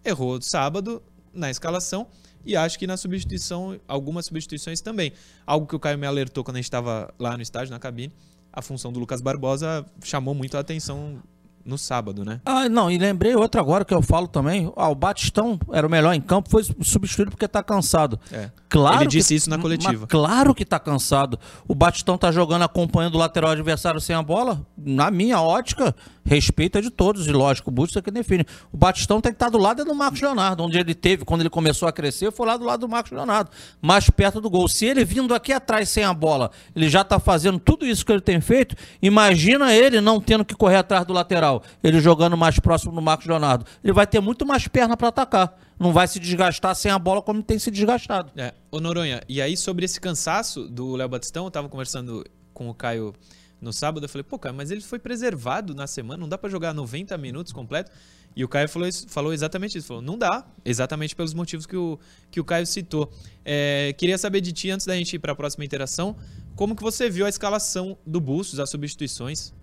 errou sábado na escalação e acho que na substituição, algumas substituições também. Algo que o Caio me alertou quando a gente estava lá no estádio, na cabine, a função do Lucas Barbosa chamou muito a atenção no sábado, né? Ah, não, e lembrei outra agora que eu falo também. Ah, o Batistão era o melhor em campo, foi substituído porque tá cansado. É. Claro Ele disse que- isso na coletiva. claro que tá cansado. O Batistão tá jogando acompanhando o lateral adversário sem a bola. Na minha ótica, respeito é de todos, e lógico, o Bustos é que define. O Batistão tem que estar do lado é do Marcos Leonardo, onde ele teve, quando ele começou a crescer, foi lá do lado do Marcos Leonardo, mais perto do gol. Se ele vindo aqui atrás sem a bola, ele já tá fazendo tudo isso que ele tem feito, imagina ele não tendo que correr atrás do lateral, ele jogando mais próximo do Marcos Leonardo. Ele vai ter muito mais perna para atacar. Não vai se desgastar sem a bola como tem se desgastado. É. Ô Noronha, e aí sobre esse cansaço do Léo Batistão, eu tava conversando com o Caio no sábado, eu falei, pô, Caio, mas ele foi preservado na semana, não dá pra jogar 90 minutos completo. E o Caio falou, isso- falou exatamente isso, falou, não dá, exatamente pelos motivos que o, que o Caio citou. É, queria saber de ti, antes da gente ir pra próxima interação, como que você viu a escalação do Bustos, as substituições?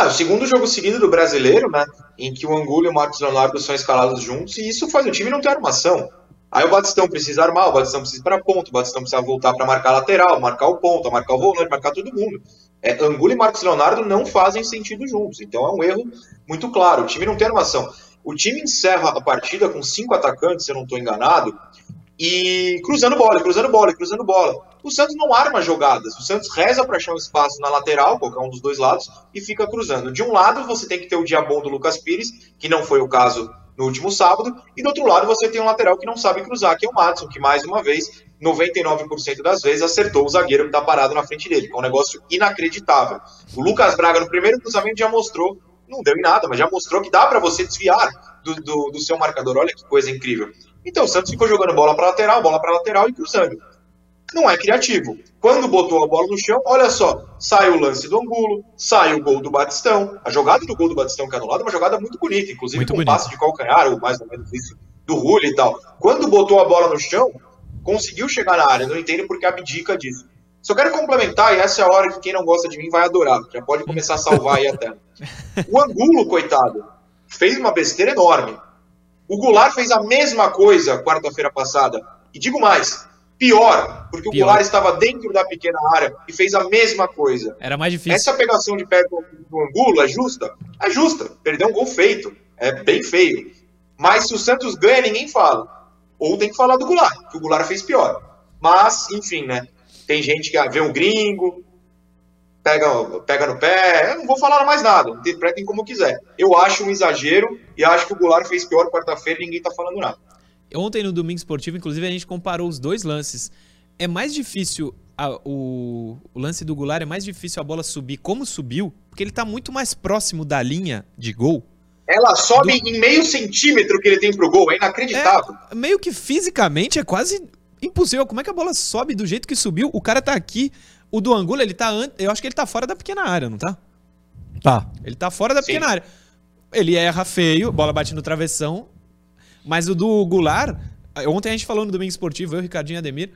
Ah, o segundo jogo seguido do brasileiro, né? Em que o Angulo e o Marcos Leonardo são escalados juntos, e isso faz o time não ter armação. Aí o Batistão precisa armar, o Batistão precisa ir para ponto, o Batistão precisa voltar para marcar lateral, marcar o ponto, marcar o volante, marcar todo mundo. É, Angulo e Marcos Leonardo não fazem sentido juntos, então é um erro muito claro. O time não tem armação. O time encerra a partida com cinco atacantes, se eu não estou enganado, e cruzando bola, cruzando bola, cruzando bola. O Santos não arma jogadas. O Santos reza para achar um espaço na lateral, qualquer um dos dois lados, e fica cruzando. De um lado, você tem que ter o dia bom do Lucas Pires, que não foi o caso no último sábado, e do outro lado, você tem um lateral que não sabe cruzar, que é o Madison, que mais uma vez, 99% das vezes, acertou o zagueiro que está parado na frente dele, é um negócio inacreditável. O Lucas Braga, no primeiro cruzamento, já mostrou, não deu em nada, mas já mostrou que dá para você desviar do, do, do seu marcador. Olha que coisa incrível. Então o Santos ficou jogando bola para lateral, bola para lateral e cruzando. Não é criativo. Quando botou a bola no chão, olha só, sai o lance do Angulo, sai o gol do Batistão. A jogada do gol do Batistão que é anulado é uma jogada muito bonita, inclusive Muito com bonita. passe de calcanhar, ou mais ou menos isso, do Rulli e tal. Quando botou a bola no chão, conseguiu chegar na área. Não entendo porque abdica disso. Só quero complementar, e essa é a hora que quem não gosta de mim vai adorar. Já pode começar a salvar aí a tela. O Angulo, coitado, fez uma besteira enorme. O Goulart fez a mesma coisa quarta-feira passada. E digo mais, pior, porque o Pior. Goulart estava dentro da pequena área e fez a mesma coisa. Era mais difícil. Essa pegação de pé do, do Angulo é justa? É justa. Perdeu um gol feito. É bem feio. Mas se o Santos ganha, ninguém fala. Ou tem que falar do Goulart, que o Goulart fez pior. Mas, enfim, né? Tem gente que vê um gringo, pega, pega no pé. Eu não vou falar mais nada. Interpretem como quiser. Eu acho um exagero e acho que o Goulart fez pior quarta-feira e ninguém tá falando nada. Ontem no Domingo Esportivo, inclusive, a gente comparou os dois lances. É mais difícil a- o, o lance do Goulart, é mais difícil a bola subir como subiu, porque ele tá muito mais próximo da linha de gol. Ela sobe em meio centímetro que ele tem pro gol. É inacreditável. Meio que fisicamente é quase impossível. Como é que a bola sobe do jeito que subiu? O cara tá aqui. O do Angulo, ele tá. an- Eu acho que ele tá fora da pequena área, não tá? Tá. Ele tá fora da Sim. pequena área. Ele erra feio, bola bate no travessão. Mas o do Goulart, ontem a gente falou no Domingo Esportivo, eu, Ricardinho e Ademir,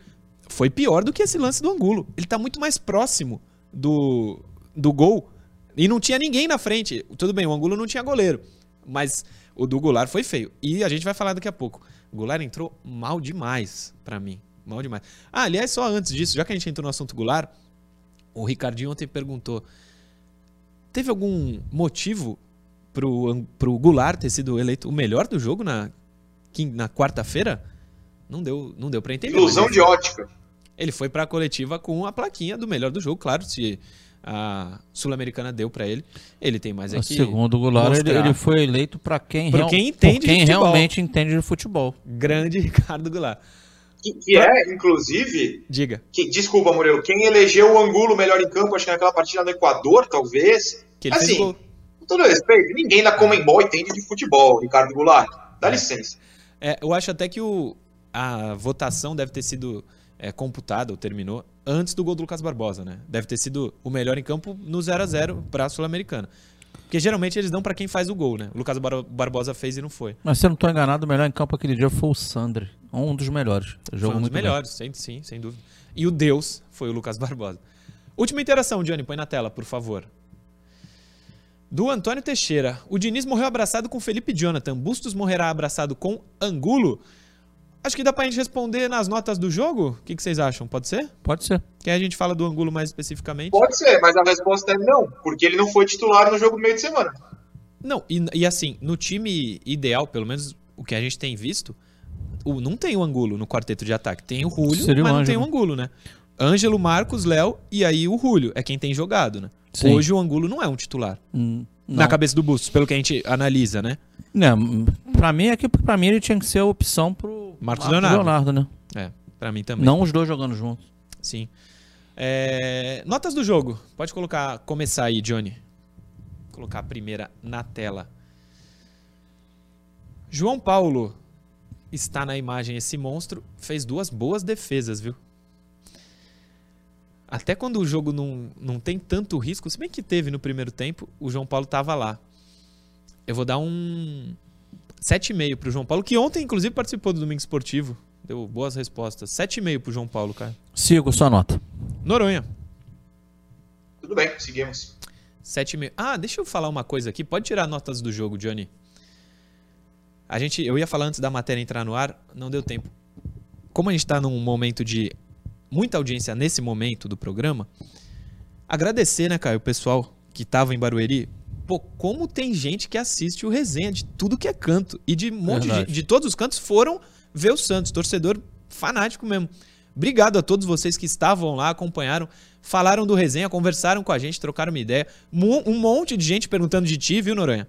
foi pior do que esse lance do Angulo. Ele tá muito mais próximo do, do gol. E não tinha ninguém na frente. Tudo bem, o Angulo não tinha goleiro. Mas o do Goulart foi feio. E a gente vai falar daqui a pouco. O Goulart entrou mal demais pra mim. Mal demais. Ah, aliás, só antes disso, já que a gente entrou no assunto Goulart, o Ricardinho ontem perguntou: teve algum motivo pro, pro Goulart ter sido eleito o melhor do jogo na, na quarta-feira? Não deu, não deu para entender. Ilusão de ótica. Ele foi pra coletiva com a plaquinha do melhor do jogo, claro, se a Sul-Americana deu pra ele. Ele tem mais aqui. Segundo o Goulart, ele, ele foi eleito para quem, real- quem entende quem realmente entende de futebol. Grande Ricardo Goulart. Que, que é, inclusive, Diga. que- desculpa, Murilo, quem elegeu o Angulo melhor em campo, acho que naquela partida do Equador, talvez. Que ele fez assim, gol. com todo respeito, ninguém na Comembol entende de futebol, Ricardo Goulart. Dá licença. É, eu acho até que o, a votação deve ter sido é, computada, ou terminou, antes do gol do Lucas Barbosa, né? Deve ter sido o melhor em campo no 0 a 0 pra Sul-Americana. Porque geralmente eles dão pra quem faz o gol, né? O Lucas Bar- Barbosa fez e não foi. Mas se eu não estou enganado, o melhor em campo aquele dia foi o Sandri. Um dos melhores. Foi Jogou um dos muito bem. melhores, sem, sim, sem dúvida. E o Deus foi o Lucas Barbosa. Última interação, Johnny, põe na tela, por favor. Do Antônio Teixeira. O Diniz morreu abraçado com Felipe Jonathan. Bustos morrerá abraçado com Angulo. Acho que dá pra gente responder nas notas do jogo. O que, que vocês acham? Pode ser? Pode ser. Que aí a gente fala do Angulo mais especificamente. Pode ser, mas a resposta é não, porque ele não foi titular no jogo do meio de semana. Não, e, e assim, no time ideal, pelo menos o que a gente tem visto, o, não tem o Angulo no quarteto de ataque. Tem o Julio, Seria mas não tem o. Angulo, né? Ângelo, Marcos, Léo e aí o Julio. É quem tem jogado, né? Sim. Hoje o Angulo não é um titular. Hum, Na cabeça do Bustos, pelo que a gente analisa, né? Não, pra mim é que pra mim ele tinha que ser a opção pro Marcos Leonardo. né? É, pra mim também. Não os dois jogando juntos. Sim. É, Notas do jogo. Pode colocar, começar aí, Johnny. Colocar a primeira na tela. João Paulo está na imagem esse monstro, fez duas boas defesas, viu? Até quando o jogo não, não tem tanto risco, se bem que teve no primeiro tempo, o João Paulo tava lá. Eu vou dar um 7,5 pro João Paulo, que ontem inclusive participou do Domingo Esportivo. Deu boas respostas. 7,5 pro João Paulo, cara. Sigo sua nota. Noronha. Tudo bem, seguimos. 7,5. Ah, deixa eu falar uma coisa aqui. Pode tirar notas do jogo, Johnny. A gente, eu ia falar antes da matéria entrar no ar, não deu tempo. Como a gente está num momento de muita audiência nesse momento do programa, agradecer, né, Caio, o pessoal que tava em Barueri. Pô, como tem gente que assiste o resenha de tudo que é canto. E de um monte de, de todos os cantos foram ver o Santos, torcedor fanático mesmo. Obrigado a todos vocês que estavam lá, acompanharam, falaram do resenha, conversaram com a gente, trocaram uma ideia. Um monte de gente perguntando de ti, viu, Noronha?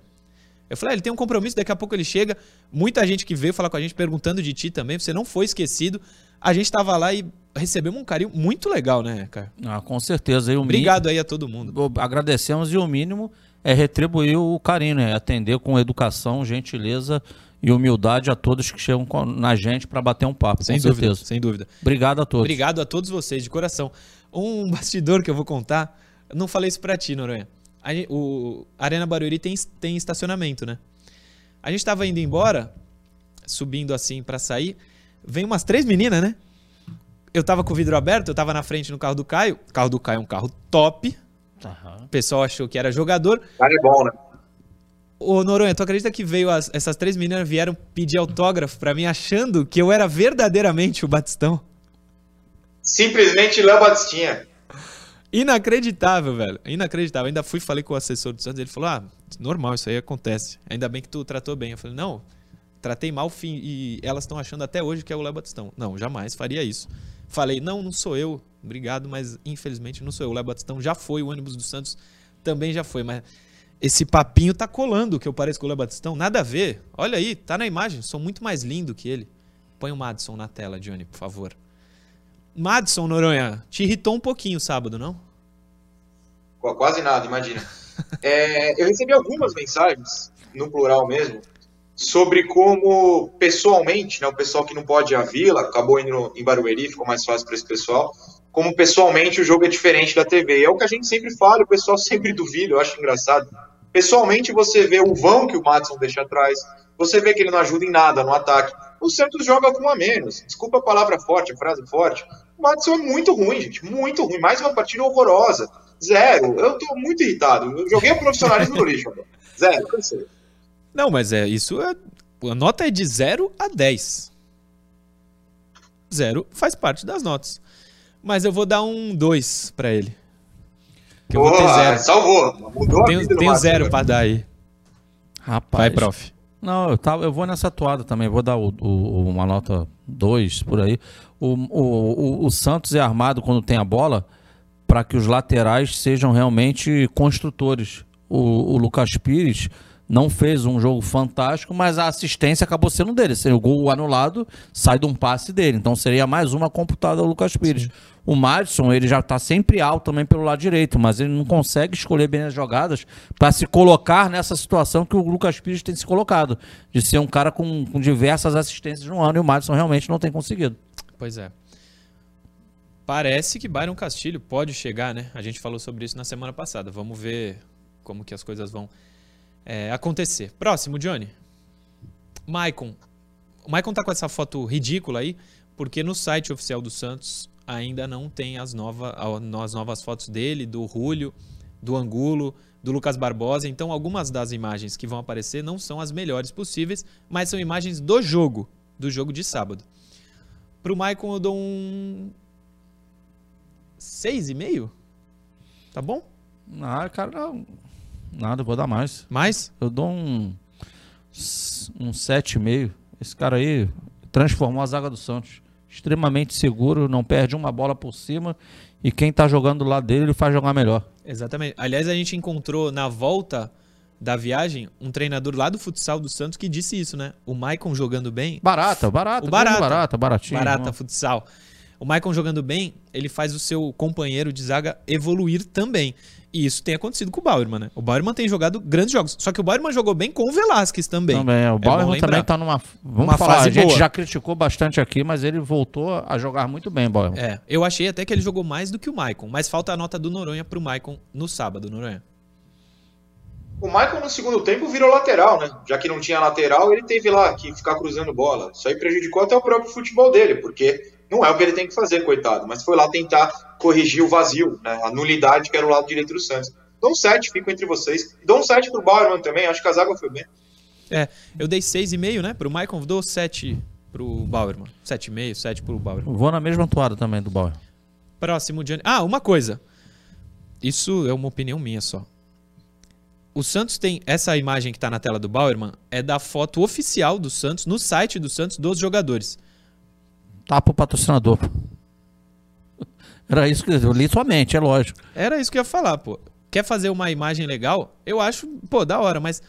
Eu falei, ah, ele tem um compromisso, daqui a pouco ele chega. Muita gente que veio falar com a gente perguntando de ti também, você não foi esquecido. A gente tava lá e recebemos um carinho muito legal, né, cara? Ah, com certeza. E o Obrigado aí a todo mundo. mínimo- agradecemos e o mínimo é retribuir o carinho, né? Atender com educação, gentileza e humildade a todos que chegam na gente para bater um papo, Sem dúvida, certeza. sem dúvida. Obrigado a todos. Obrigado a todos vocês, de coração. Um bastidor que eu vou contar, eu não falei isso pra ti, Noronha. A o Arena Barueri tem, tem estacionamento, né? A gente tava indo embora, subindo assim pra sair, vem umas três meninas, né? Eu tava com o vidro aberto, eu tava na frente no carro do Caio. O carro do Caio é um carro top. O pessoal achou que era jogador. O cara é bom, né? Ô, Noronha, tu acredita que veio as- essas três meninas vieram pedir autógrafo pra mim, achando que eu era verdadeiramente o Batistão? Simplesmente Léo Batistinha. Inacreditável, velho. Inacreditável. Ainda fui falei com o assessor do Santos, ele falou: "Ah, normal, isso aí acontece. Ainda bem que tu tratou bem". Eu falei: "Não, tratei mal fim e elas estão achando até hoje que é o Léo Batistão". Não, jamais faria isso. Falei: "Não, não sou eu. Obrigado, mas infelizmente não sou eu. O Léo Batistão já foi, o ônibus do Santos também já foi, mas esse papinho tá colando que eu pareço com o Léo Batistão. Nada a ver. Olha aí, tá na imagem. Sou muito mais lindo que ele. Põe o Madison na tela, Johnny, por favor. Madison Noronha, te irritou um pouquinho sábado, não? Qu- Quase nada, imagina. É, eu recebi algumas mensagens, no plural mesmo, sobre como pessoalmente, né, o pessoal que não pode ir à vila, acabou indo em Barueri, ficou mais fácil para esse pessoal, como pessoalmente o jogo é diferente da TV. É o que a gente sempre fala, o pessoal sempre duvida, eu acho engraçado. Pessoalmente você vê o vão que o Matson deixa atrás, você vê que ele não ajuda em nada no ataque. O Santos joga com um a menos. Desculpa a palavra forte, a frase forte. O Matson é muito ruim, gente, muito ruim. Mais uma partida horrorosa. Zero. Eu tô muito irritado. Eu joguei o profissionalismo no lixo agora. Zero, cansei. Não, mas é isso. É, a nota é de 0 a 10. Zero faz parte das notas. Mas eu vou dar um 2 pra ele. Que eu vou ter Boa, zero. salvou. Mudou a vida Tenho, tenho zero pra dar aí. Rapaz. Vai, prof. Não, eu, tava, eu vou nessa toada também. Vou dar o- o- uma nota 2 por aí. O, o, o, o Santos é armado quando tem a bola para que os laterais sejam realmente construtores. O, o Lucas Pires não fez um jogo fantástico, mas a assistência acabou sendo dele. O gol anulado sai de um passe dele. Então seria mais uma computada ao Lucas Pires. O Madison, ele já tá sempre alto também pelo lado direito, mas ele não consegue escolher bem as jogadas para se colocar nessa situação que o Lucas Pires tem se colocado, de ser um cara com, com diversas assistências no ano, e o Madison realmente não tem conseguido. Pois é. Parece que Byron Castilho pode chegar, né? A gente falou sobre isso na semana passada. Vamos ver como que as coisas vão é, acontecer. Próximo, Johnny. Maicon. O Maicon tá com essa foto ridícula aí, porque no site oficial do Santos ainda não tem as, nova, a- as novas fotos dele, do Julio do Angulo, do Lucas Barbosa. Então, algumas das imagens que vão aparecer não são as melhores possíveis, mas são imagens do jogo, do jogo de sábado. Pro Maicon eu dou um 6,5? Tá bom? Ah, cara, não. Nada, vou dar mais. Mais? Eu dou um. Um 7,5. Esse cara aí transformou a zaga do Santos. Extremamente seguro, não perde uma bola por cima. E quem tá jogando do lado dele, ele faz jogar melhor. Exatamente. Aliás, a gente encontrou na volta da viagem um treinador lá do futsal do Santos que disse isso, né? O Maicon jogando bem. Barata, barata. O barata. Barata, baratinho. Barata Não. futsal. O Maicon jogando bem, ele faz o seu companheiro de zaga evoluir também. E isso tem acontecido com o Bauerman, né? O Bauerman tem jogado grandes jogos. Só que o Bauerman jogou bem com o Velasquez também. Também, é. o Bauerman lembrar. também tá numa. Vamos Uma falar, fase a gente boa. já criticou bastante aqui, mas ele voltou a jogar muito bem, Bauerman. É, eu achei até que ele jogou mais do que o Maicon, mas falta a nota do Noronha pro Maicon no sábado, Noronha. O Michael no segundo tempo virou lateral, né? Já que não tinha lateral, ele teve lá que ficar cruzando bola. Isso aí prejudicou até o próprio futebol dele, porque não é o que ele tem que fazer, coitado. Mas foi lá tentar corrigir o vazio, né? A nulidade que era o lado direito do Santos. Dou um 7, fico entre vocês. Dou um 7 pro Bauerman também, acho que a zaga foi bem. É, eu dei 6,5, né? Pro Maicon, dou 7 pro Bauerman. 7,5, 7 pro Bauerman. Vou na mesma toada também do Bauer. Próximo, Johnny. Ah, uma coisa. Isso é uma opinião minha só. O Santos tem. Essa imagem que tá na tela do Bauerman é da foto oficial do Santos, no site do Santos, dos jogadores. Tá pro patrocinador. Era isso que eu li somente, é lógico. Era isso que eu ia falar, pô. Quer fazer uma imagem legal? Eu acho, pô, da hora, mas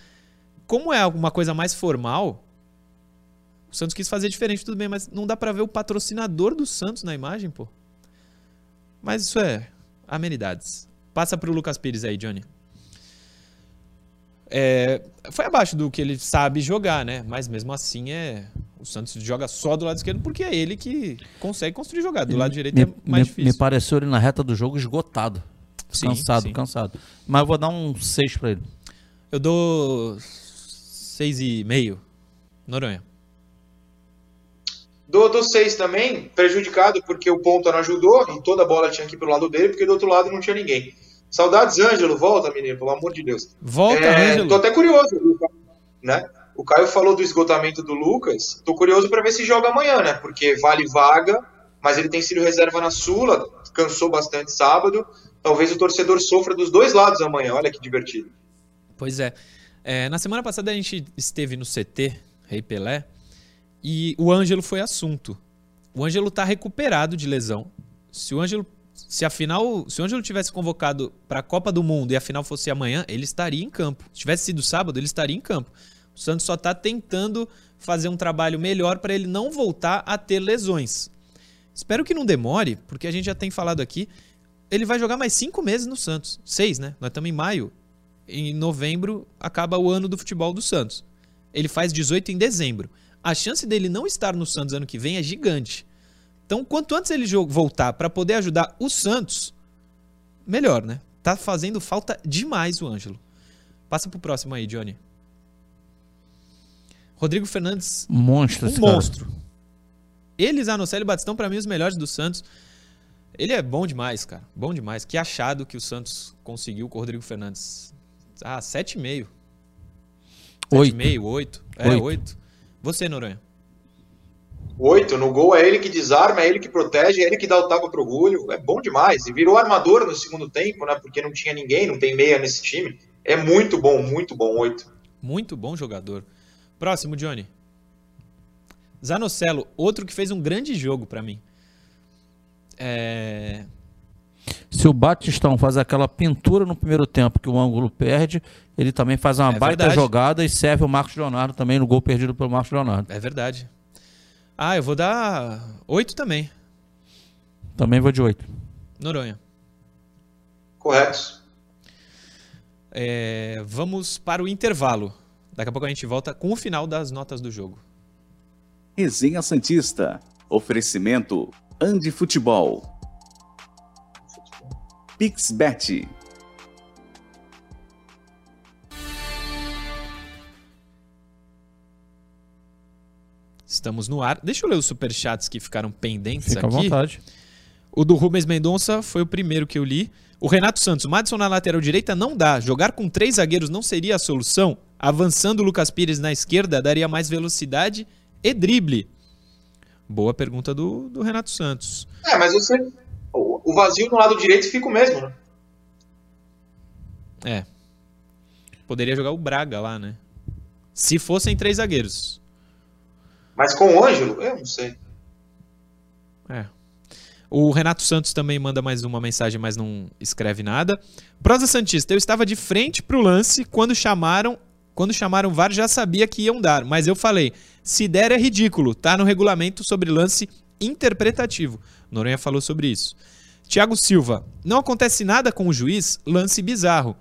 como é alguma coisa mais formal, o Santos quis fazer diferente, tudo bem, mas não dá pra ver o patrocinador do Santos na imagem, pô. Mas isso é amenidades. Passa pro Lucas Pires aí, Johnny. É, foi abaixo do que ele sabe jogar, né? Mas mesmo assim é. O Santos joga só do lado esquerdo porque é ele que consegue construir jogada. Do lado direito me, é mais me- difícil. me pareceu ele na reta do jogo esgotado. Sim, cansado, sim. cansado. Mas eu vou dar um 6 pra ele. Eu dou 6,5. Noronha. Do, do 6 também, prejudicado porque o ponta não ajudou e toda a bola tinha que ir pro lado dele, porque do outro lado não tinha ninguém. Saudades, Ângelo, volta, menino, pelo amor de Deus. Volta, É, Ângelo. Tô até curioso, né? O Caio falou do esgotamento do Lucas. Tô curioso para ver se joga amanhã, né? Porque vale vaga, mas ele tem sido reserva na Sula, cansou bastante sábado. Talvez o torcedor sofra dos dois lados amanhã. Olha que divertido. Pois é. É, Na semana passada a gente esteve no CT, Rei Pelé, e o Ângelo foi assunto. O Ângelo tá recuperado de lesão. Se o Ângelo. Se a final. Se o Ângelo tivesse convocado para a Copa do Mundo e a final fosse amanhã, ele estaria em campo. Se tivesse sido sábado, ele estaria em campo. O Santos só tá tentando fazer um trabalho melhor para ele não voltar a ter lesões. Espero que não demore, porque a gente já tem falado aqui. Ele vai jogar mais cinco meses no Santos. Seis, né? Nós estamos em maio. Em novembro acaba o ano do futebol do Santos. Ele faz 18 em dezembro. A chance dele não estar no Santos ano que vem é gigante. Então, quanto antes ele voltar para poder ajudar o Santos, melhor, né? Tá fazendo falta demais o Ângelo. Passa pro próximo aí, Johnny. Rodrigo Fernandes Monstro um cara. monstro. Ele, Zanocelo e Batistão, pra mim, os melhores do Santos. Ele é bom demais, cara. Bom demais. Que achado que o Santos conseguiu com o Rodrigo Fernandes. Ah, 7,5. Oito. 7,5, 8. É, Oito. 8. Você, Noronha. Oito, no gol é ele que desarma, é ele que protege, é ele que dá o tapa pro orgulho. É bom demais. E virou armador no segundo tempo, né? Porque não tinha ninguém, não tem meia nesse time. É muito bom, muito bom. Oito. Muito bom jogador. Próximo, Johnny. Zanocelo, outro que fez um grande jogo pra mim. É... Se o Batistão faz aquela pintura no primeiro tempo que o ângulo perde, ele também faz uma É baita verdade. jogada e serve o Marcos Leonardo também no gol perdido pelo Marcos Leonardo. é verdade. Ah, eu vou dar 8 também. Também vou de 8. Noronha. Correto. É, vamos para o intervalo. Daqui a pouco a gente volta com o final das notas do jogo. Resenha Santista. Oferecimento Andi Futebol. Pixbet. Estamos no ar. Deixa eu ler os superchats que ficaram pendentes Fica à aqui. vontade. O do Rubens Mendonça foi o primeiro que eu li. O Renato Santos, Madison na lateral direita não dá. Jogar com três zagueiros não seria a solução? Avançando o Lucas Pires na esquerda daria mais velocidade e drible. Boa pergunta do, do Renato Santos. É, mas você. O o vazio no lado direito fica o mesmo, né? É. Poderia jogar o Braga lá, né? Se fossem três zagueiros. Mas com o Ângelo, eu não sei. É. O Renato Santos também manda mais uma mensagem, mas não escreve nada. Prosa Santista, eu estava de frente pro lance quando chamaram. Quando chamaram o VAR, já sabia que iam dar, mas eu falei: se der é ridículo, tá no regulamento sobre lance interpretativo. Noronha falou sobre isso. Tiago Silva, não acontece nada com o juiz, lance bizarro.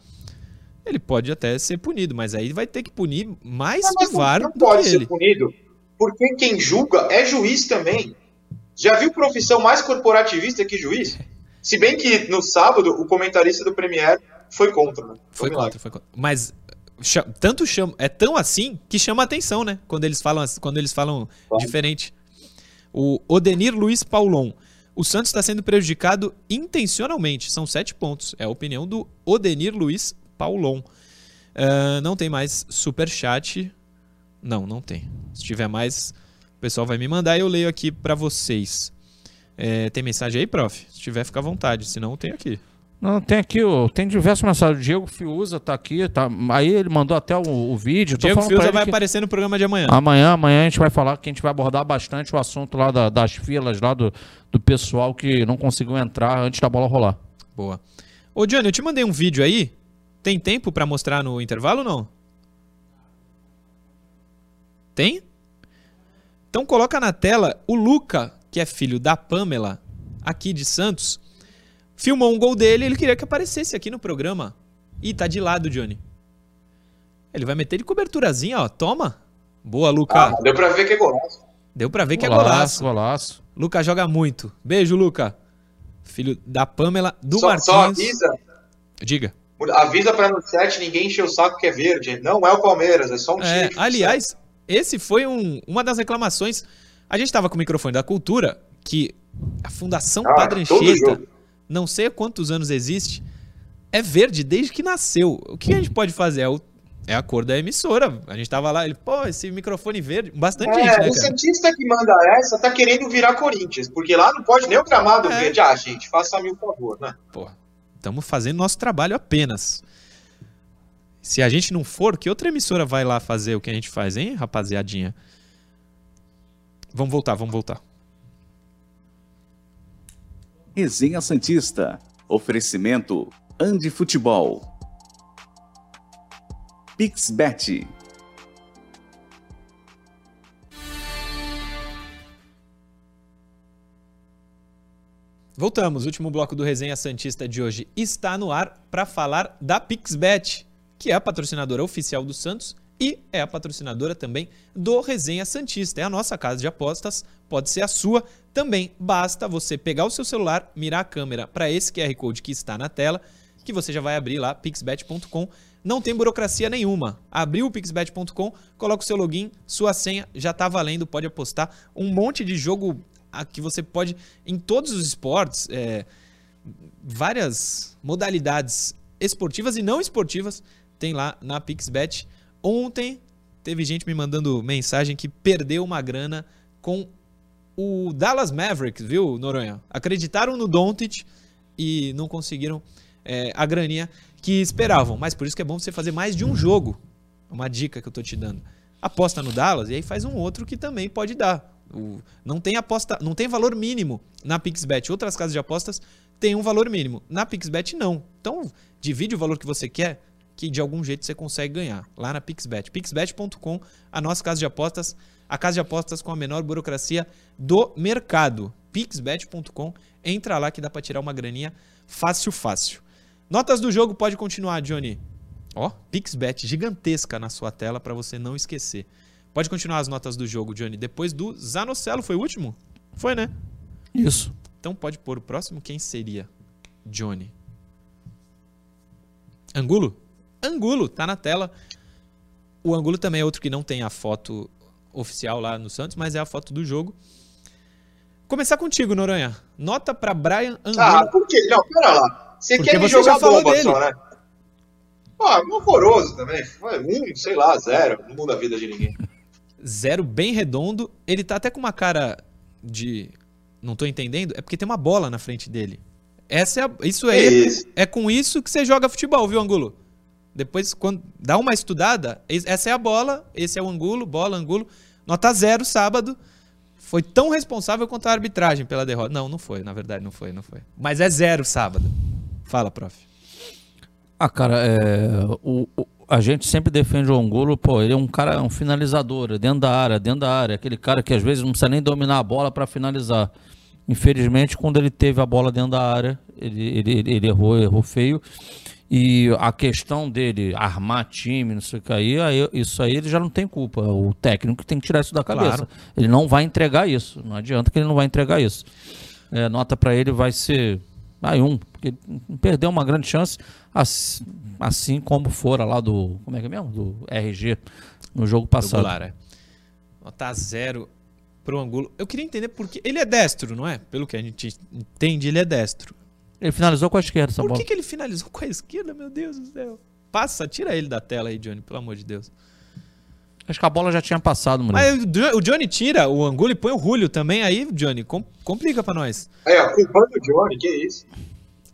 Ele pode até ser punido, mas aí vai ter que punir mais Não, o VAR não pode ser punido, porque quem julga é juiz também. Já viu profissão mais corporativista que juiz? Se bem que no sábado o comentarista do Premier foi contra. Né? Foi milagre. contra, foi contra. Mas tanto chama, é tão assim que chama atenção, né? Quando eles falam, quando eles falam diferente. O Odenir Luiz Paulon. O Santos está sendo prejudicado intencionalmente. São sete pontos. É a opinião do Odenir Luiz Paulon. Ah, não tem mais superchat. Não, não tem. Se tiver mais, pessoal vai me mandar e eu leio aqui pra vocês. É, tem mensagem aí, prof? Se tiver, fica à vontade. Se não, tem aqui. Não, tem aqui, o- tem diversas mensagens. O Diego Fiuza tá aqui, tá, aí ele mandou até o, o vídeo. Diego Fiuza vai aparecer no programa de amanhã. Amanhã, amanhã a gente vai falar que a gente vai abordar bastante o assunto lá da- das filas, lá do, do pessoal que não conseguiu entrar antes da bola rolar. Boa. Ô, Johnny, eu te mandei um vídeo aí. Tem tempo pra mostrar no intervalo ou não? Tem? Então coloca na tela o Luca, que é filho da Pamela, aqui de Santos, filmou um gol dele e ele queria que aparecesse aqui no programa. Ih, tá de lado, Johnny. Ele vai meter de coberturazinha, ó. Toma. Boa, Luca. Ah, deu pra ver que é golaço. Deu pra ver que é Golaço, golaço. golaço. Luca joga muito. Beijo, Luca. Filho da Pamela, do Só, só Marquinhos. avisa, Diga. avisa pra no chat ninguém encher o saco que é verde. Não é o Palmeiras, é só um time. É, futsal. aliás, esse foi um- uma das reclamações. A gente estava com o microfone da cultura, que a Fundação Ah, Padre Anchieta, não sei quantos anos existe, é verde desde que nasceu. O que a gente pode fazer? É, o- é a cor da emissora. A gente tava lá, ele, pô, esse microfone verde. Bastante gente, É, né, o cara? Santista que manda essa tá querendo virar Corinthians, porque lá não pode nem o gramado É. verde. Ah, gente, faça-me o favor, né? Pô, estamos fazendo nosso trabalho apenas. Se a gente não for, que outra emissora vai lá fazer o que a gente faz, hein, rapaziadinha? Vamos voltar, vamos voltar. Resenha Santista. Oferecimento Andi Futebol. Pixbet. Voltamos, o último bloco do Resenha Santista de hoje está no ar para falar da Pixbet, que é a patrocinadora oficial do Santos e é a patrocinadora também do Resenha Santista. É a nossa casa de apostas, pode ser a sua também. Basta você pegar o seu celular, mirar a câmera para esse QR Code que está na tela, que você já vai abrir lá, pixbet.com. Não tem burocracia nenhuma. Abriu o pixbet.com, coloca o seu login, sua senha, já está valendo, pode apostar. Um monte de jogo a que você pode, em todos os esportes, é, várias modalidades esportivas e não esportivas, tem lá na Pixbet. Ontem teve gente me mandando mensagem que perdeu uma grana com o Dallas Mavericks, viu, Noronha? Acreditaram no Doncic e não conseguiram é, a graninha que esperavam. Mas por isso que é bom você fazer mais de um jogo. Uma dica que eu tô te dando. Aposta no Dallas e aí faz um outro que também pode dar. O- não tem aposta, não tem valor mínimo na Pixbet. Outras casas de apostas têm um valor mínimo. Na Pixbet não. Então, divide o valor que você quer, que de algum jeito você consegue ganhar lá na Pixbet. Pixbet.com, a nossa casa de apostas, a casa de apostas com a menor burocracia do mercado. Pixbet.com, entra lá que dá pra tirar uma graninha fácil, fácil. Notas do jogo pode continuar, Johnny. Ó, Pixbet gigantesca na sua tela para você não esquecer. Pode continuar as notas do jogo, Johnny. Depois do Zanocelo, foi o último? Foi, né? Isso. Então pode pôr o próximo. Quem seria? Johnny. Angulo? Angulo, tá na tela. O Angulo também é outro que não tem a foto oficial lá no Santos, mas é a foto do jogo. Começar contigo, Noronha. Nota pra Brian Angulo. Ah, por quê? Não, pera lá. Você Porque quer me jogar bomba dele. só, né? Ah, horroroso também. Um, sei lá, zero. Não muda a vida de ninguém. Zero bem redondo. Ele tá até com uma cara de. Não tô entendendo. É porque tem uma bola na frente dele. Essa é a- isso É é, isso. é com isso que você joga futebol, viu, Angulo? Depois, quando dá uma estudada, es- essa é a bola, esse é o Angulo, bola, Angulo. Nota zero sábado. Foi tão responsável quanto a arbitragem pela derrota. Não, não foi, na verdade, não foi, não foi. Mas é zero sábado. Fala, prof. Ah, cara, é, o, o- a gente sempre defende o Angulo, pô, ele é um cara, um finalizador, é dentro da área, dentro da área, aquele cara que às vezes não precisa nem dominar a bola para finalizar. Infelizmente, quando ele teve a bola dentro da área, ele, ele- ele errou, errou feio. E a questão dele armar time, não sei o que aí, aí, isso aí ele já não tem culpa. O técnico tem que tirar isso da cabeça. Claro. Ele não vai entregar isso. Não adianta que ele não vai entregar isso. É, nota para ele vai ser aí um, porque ele perdeu uma grande chance, assim, assim como fora lá do. Como é que é mesmo? Do RG no jogo passado. Regular, é. Nota zero pro Angulo. Eu queria entender porque. Ele é destro, não é? Pelo que a gente entende, ele é destro. Ele finalizou com a esquerda essa Por bola. que, que ele finalizou com a esquerda, meu Deus do céu? Passa, tira ele da tela aí, Johnny, pelo amor de Deus. Acho que a bola já tinha passado, Murilo. Mas o Jo- o Johnny tira o Angulo e põe o Julio também aí, Johnny. com- complica pra nós. Ó, culpando o Johnny, que isso?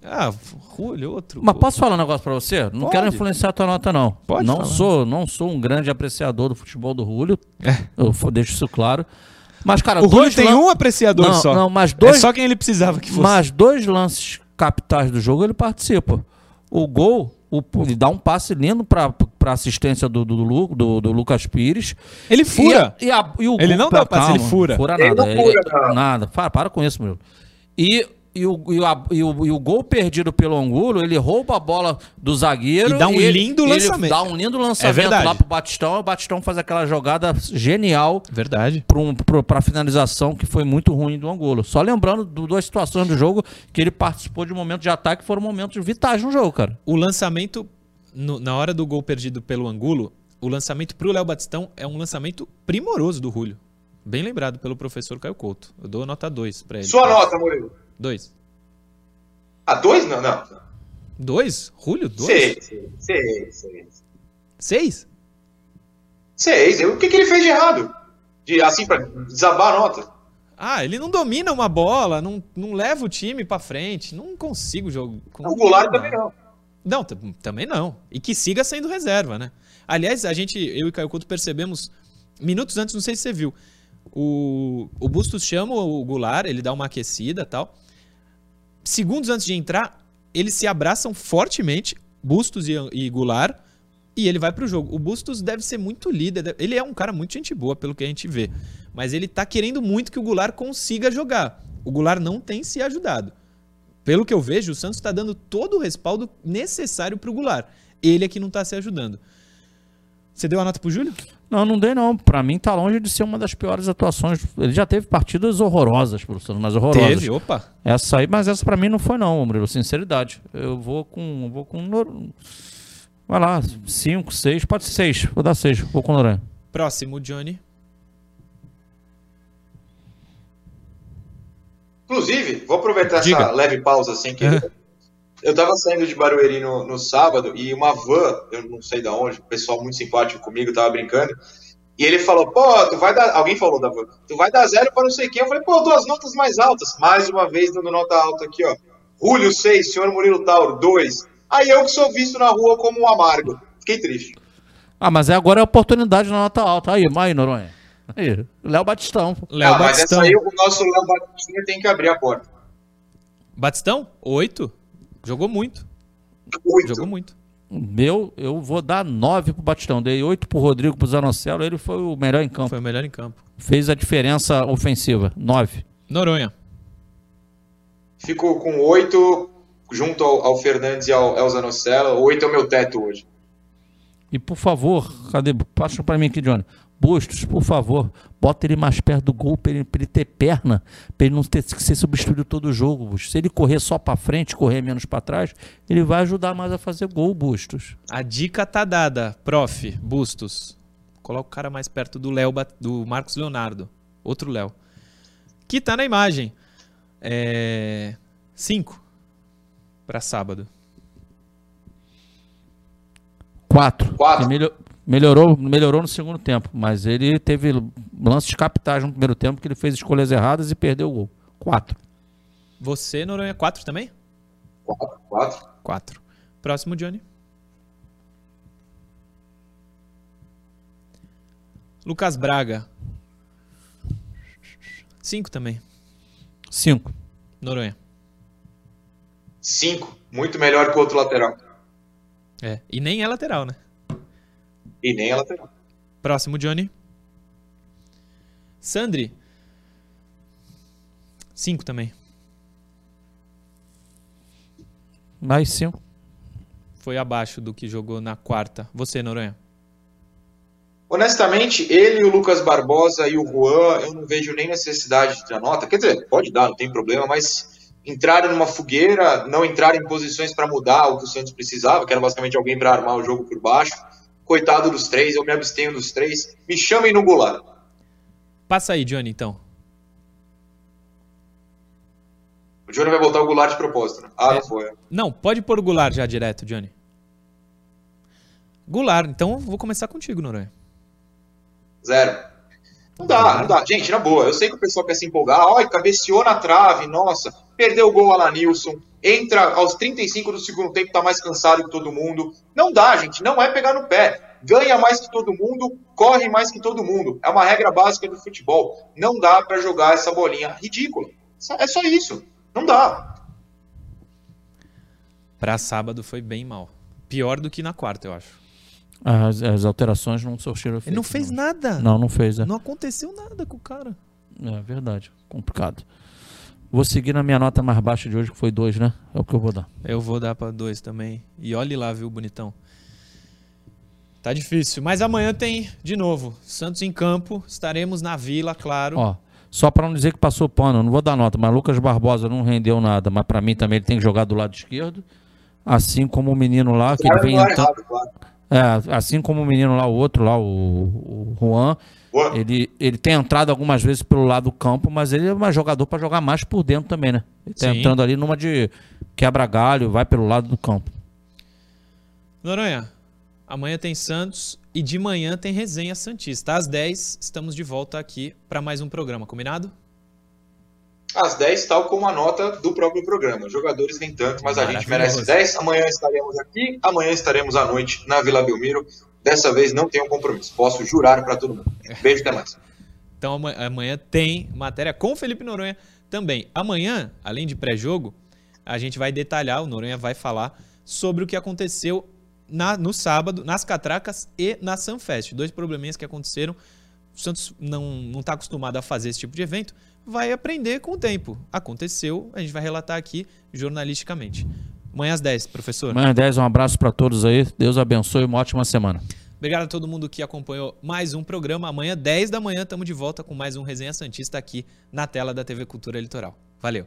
Ah, Julio, outro. Mas posso falar um negócio pra você? Não Pode. quero influenciar a tua nota, não. Pode não falar. sou, não sou um grande apreciador do futebol do Julio. É. Eu deixo isso claro. Mas, cara, O Julio dois tem lan- um apreciador não, só. Não, mas dois, É só quem ele precisava que fosse. mas dois lances capitais do jogo ele participa. O gol, o, ele dá um passe lindo pra, pra assistência do, do, Lu- do, do Lucas Pires. Ele fura. E, a- e a- e o Ele gol- não dá o passe, ele fura. Fura Ele nada. não fura, não. Nada. Para, para com isso, meu. E, e, o, e, a- e, o, e o gol perdido pelo Angulo, ele rouba a bola do zagueiro. E dá um ele- lindo ele lançamento. dá um lindo lançamento verdade. lá pro Batistão. O Batistão faz aquela jogada genial Verdade. para um, pro- pra finalização que foi muito ruim do Angulo. Só lembrando do- duas situações do jogo que ele participou de momentos de ataque que foram momentos vitais no jogo, cara. O lançamento, no- na hora do gol perdido pelo Angulo, o lançamento pro Léo Batistão é um lançamento primoroso do Julio. Bem lembrado pelo professor Caio Couto. Eu dou nota 2 pra ele. Sua nota, Murilo. 2. Ah, dois? Não, não. 2? Julio? 2? Seis, seis, seis. 6? Seis. O que, que ele fez de errado? De, assim, pra desabar a nota. Ah, ele não domina uma bola, não, não leva o time pra frente. Não consigo jogar. O Goulart também não. Não, também não. E que siga sendo reserva, né? Aliás, a gente, eu e Caio Couto percebemos, minutos antes, não sei se você viu, o, o Bustos chama o Goulart, ele dá uma aquecida e tal. Segundos antes de entrar, eles se abraçam fortemente, Bustos e, e Goulart, e ele vai pro jogo. O Bustos deve ser muito líder, ele é um cara muito gente boa, pelo que a gente vê. Mas ele tá querendo muito que o Goulart consiga jogar. O Goulart não tem se ajudado. Pelo que eu vejo, o Santos está dando todo o respaldo necessário pro Goulart. Ele é que não tá se ajudando. Você deu a nota pro Júlio? Não, não dei não. Pra mim tá longe de ser uma das piores atuações. Ele já teve partidas horrorosas pro Santos, mas horrorosas. Teve, opa. Essa aí, mas essa pra mim não foi não, Murilo, sinceridade. Eu vou com, eu vou com Vai lá, 5, 6, pode ser 6. Vou dar 6, vou com o Noronha. Próximo, Johnny. Inclusive, vou aproveitar Diga. essa leve pausa sem querer. Eu tava saindo de Barueri no, no sábado e uma van, eu não sei da onde, o pessoal muito simpático comigo, tava brincando. E ele falou, pô, tu vai dar. Alguém falou da van, tu vai dar zero para não sei quem. Eu falei, pô, duas notas mais altas. Mais uma vez dando nota alta aqui, ó. Julio 6, senhor Murilo Tauro 2. Aí eu que sou visto na rua como um amargo. Fiquei triste. Ah, mas é agora é a oportunidade na nota alta. Aí, aí Noronha. Aí, Léo Batistão. Léo ah, mas Batistão. essa aí o nosso Léo Batista tem que abrir a porta. Batistão? Oito. Jogou muito. Oito. Jogou muito. Meu, eu vou dar 9 pro Batistão. Dei 8 pro Rodrigo, pro Zanocelo. Ele foi o melhor em campo. Foi o melhor em campo. Fez a diferença ofensiva. 9. Noronha. Fico com oito junto ao, ao Fernandes e ao El Zanocelo. Oito é o meu teto hoje. E por favor, cadê? Passa pra mim aqui, Johnny. Bustos, por favor, bota ele mais perto do gol pra ele, ele ter perna, pra ele não ter que ser substituído todo o jogo, Bustos. Se ele correr só pra frente, correr menos pra trás, ele vai ajudar mais a fazer gol, Bustos. A dica tá dada, prof. Bustos. Coloca o cara mais perto do Léo, do Marcos Leonardo. Outro Léo. Que tá na imagem. É. Cinco. Para sábado. Quatro. Quatro. Melhorou, melhorou no segundo tempo, mas ele teve lances capitais no primeiro tempo que ele fez escolhas erradas e perdeu o gol. Quatro. Você, Noronha, 4 também? Quatro. Quatro. 4. Próximo, Johnny. Lucas Braga. 5 também. Cinco. Noronha. Cinco. Muito melhor que o outro lateral. É. E nem é lateral, né? E nem a lateral. Próximo, Johnny. Sandri. 5 também. Mais cinco. Foi abaixo do que jogou na quarta. Você, Noronha. Honestamente, ele, o Lucas Barbosa e o Juan, eu não vejo nem necessidade de dar nota. Quer dizer, pode dar, não tem problema, mas entrarem numa fogueira, não entrarem em posições para mudar o que o Santos precisava, que era basicamente alguém para armar o jogo por baixo. Coitado dos três, eu me abstenho dos três. Me chamem no Goulart. Passa aí, Johnny, então. O Júnior vai botar o Goulart de propósito, né? Ah, É. não foi. Não, pode pôr o Goulart já direto, Johnny. Goulart, então vou começar contigo, Noronha. Zero. Não dá, não dá. Gente, na boa, eu sei que o pessoal quer se empolgar. Ai, cabeceou na trave, nossa. Perdeu o gol Alanilson. Entra aos 35 do segundo tempo, tá mais cansado que todo mundo. Não dá, gente. Não é pegar no pé. Ganha mais que todo mundo, corre mais que todo mundo. É uma regra básica do futebol. Não dá pra jogar essa bolinha ridícula. É só isso. Não dá. Pra sábado foi bem mal. Pior do que na quarta, eu acho. As, as alterações não surtiram Ele não fez nada. Não, não fez. É. Não aconteceu nada com o cara. é verdade. Complicado. Vou seguir na minha nota mais baixa de hoje, que foi dois, né? É o que eu vou dar. Eu vou dar pra dois também. E olhe lá, viu, bonitão. Tá difícil. Mas amanhã tem, de novo, Santos em campo. Estaremos na Vila, claro. Ó, só pra não dizer que passou pano, eu não vou dar nota, mas Lucas Barbosa não rendeu nada, mas pra mim também ele tem que jogar do lado esquerdo. Assim como o menino lá, que ele vem é entrando. É, assim como o menino lá, o outro lá, o, o Juan, Boa. ele, ele tem entrado algumas vezes pelo lado do campo, mas ele é um jogador pra jogar mais por dentro também, né? Ele tá Sim. entrando ali numa de quebra-galho, vai pelo lado do campo. Noronha, amanhã tem Santos e de manhã tem Resenha Santista. Às 10 estamos de volta aqui para mais um programa, combinado? Às 10, tal como a nota do próprio programa. Jogadores nem tanto, mas a gente merece 10. Amanhã estaremos aqui, amanhã estaremos à noite na Vila Belmiro. Dessa vez não tenho compromisso. Posso jurar para todo mundo. Beijo, até mais. Então ama- amanhã tem matéria com Felipe Noronha também. Amanhã, além de pré-jogo, a gente vai detalhar, o Noronha vai falar sobre o que aconteceu na- no sábado, nas Catracas e na Sunfest. Dois probleminhas que aconteceram. O Santos não está acostumado a fazer esse tipo de evento, vai aprender com o tempo. Aconteceu, a gente vai relatar aqui jornalisticamente. Amanhã às 10, professor. Amanhã 10, um abraço pra todos aí. Deus abençoe, uma ótima semana. Obrigado a todo mundo que acompanhou mais um programa. Amanhã, 10 da manhã, estamos de volta com mais um Resenha Santista aqui na tela da TV Cultura Litoral. Valeu!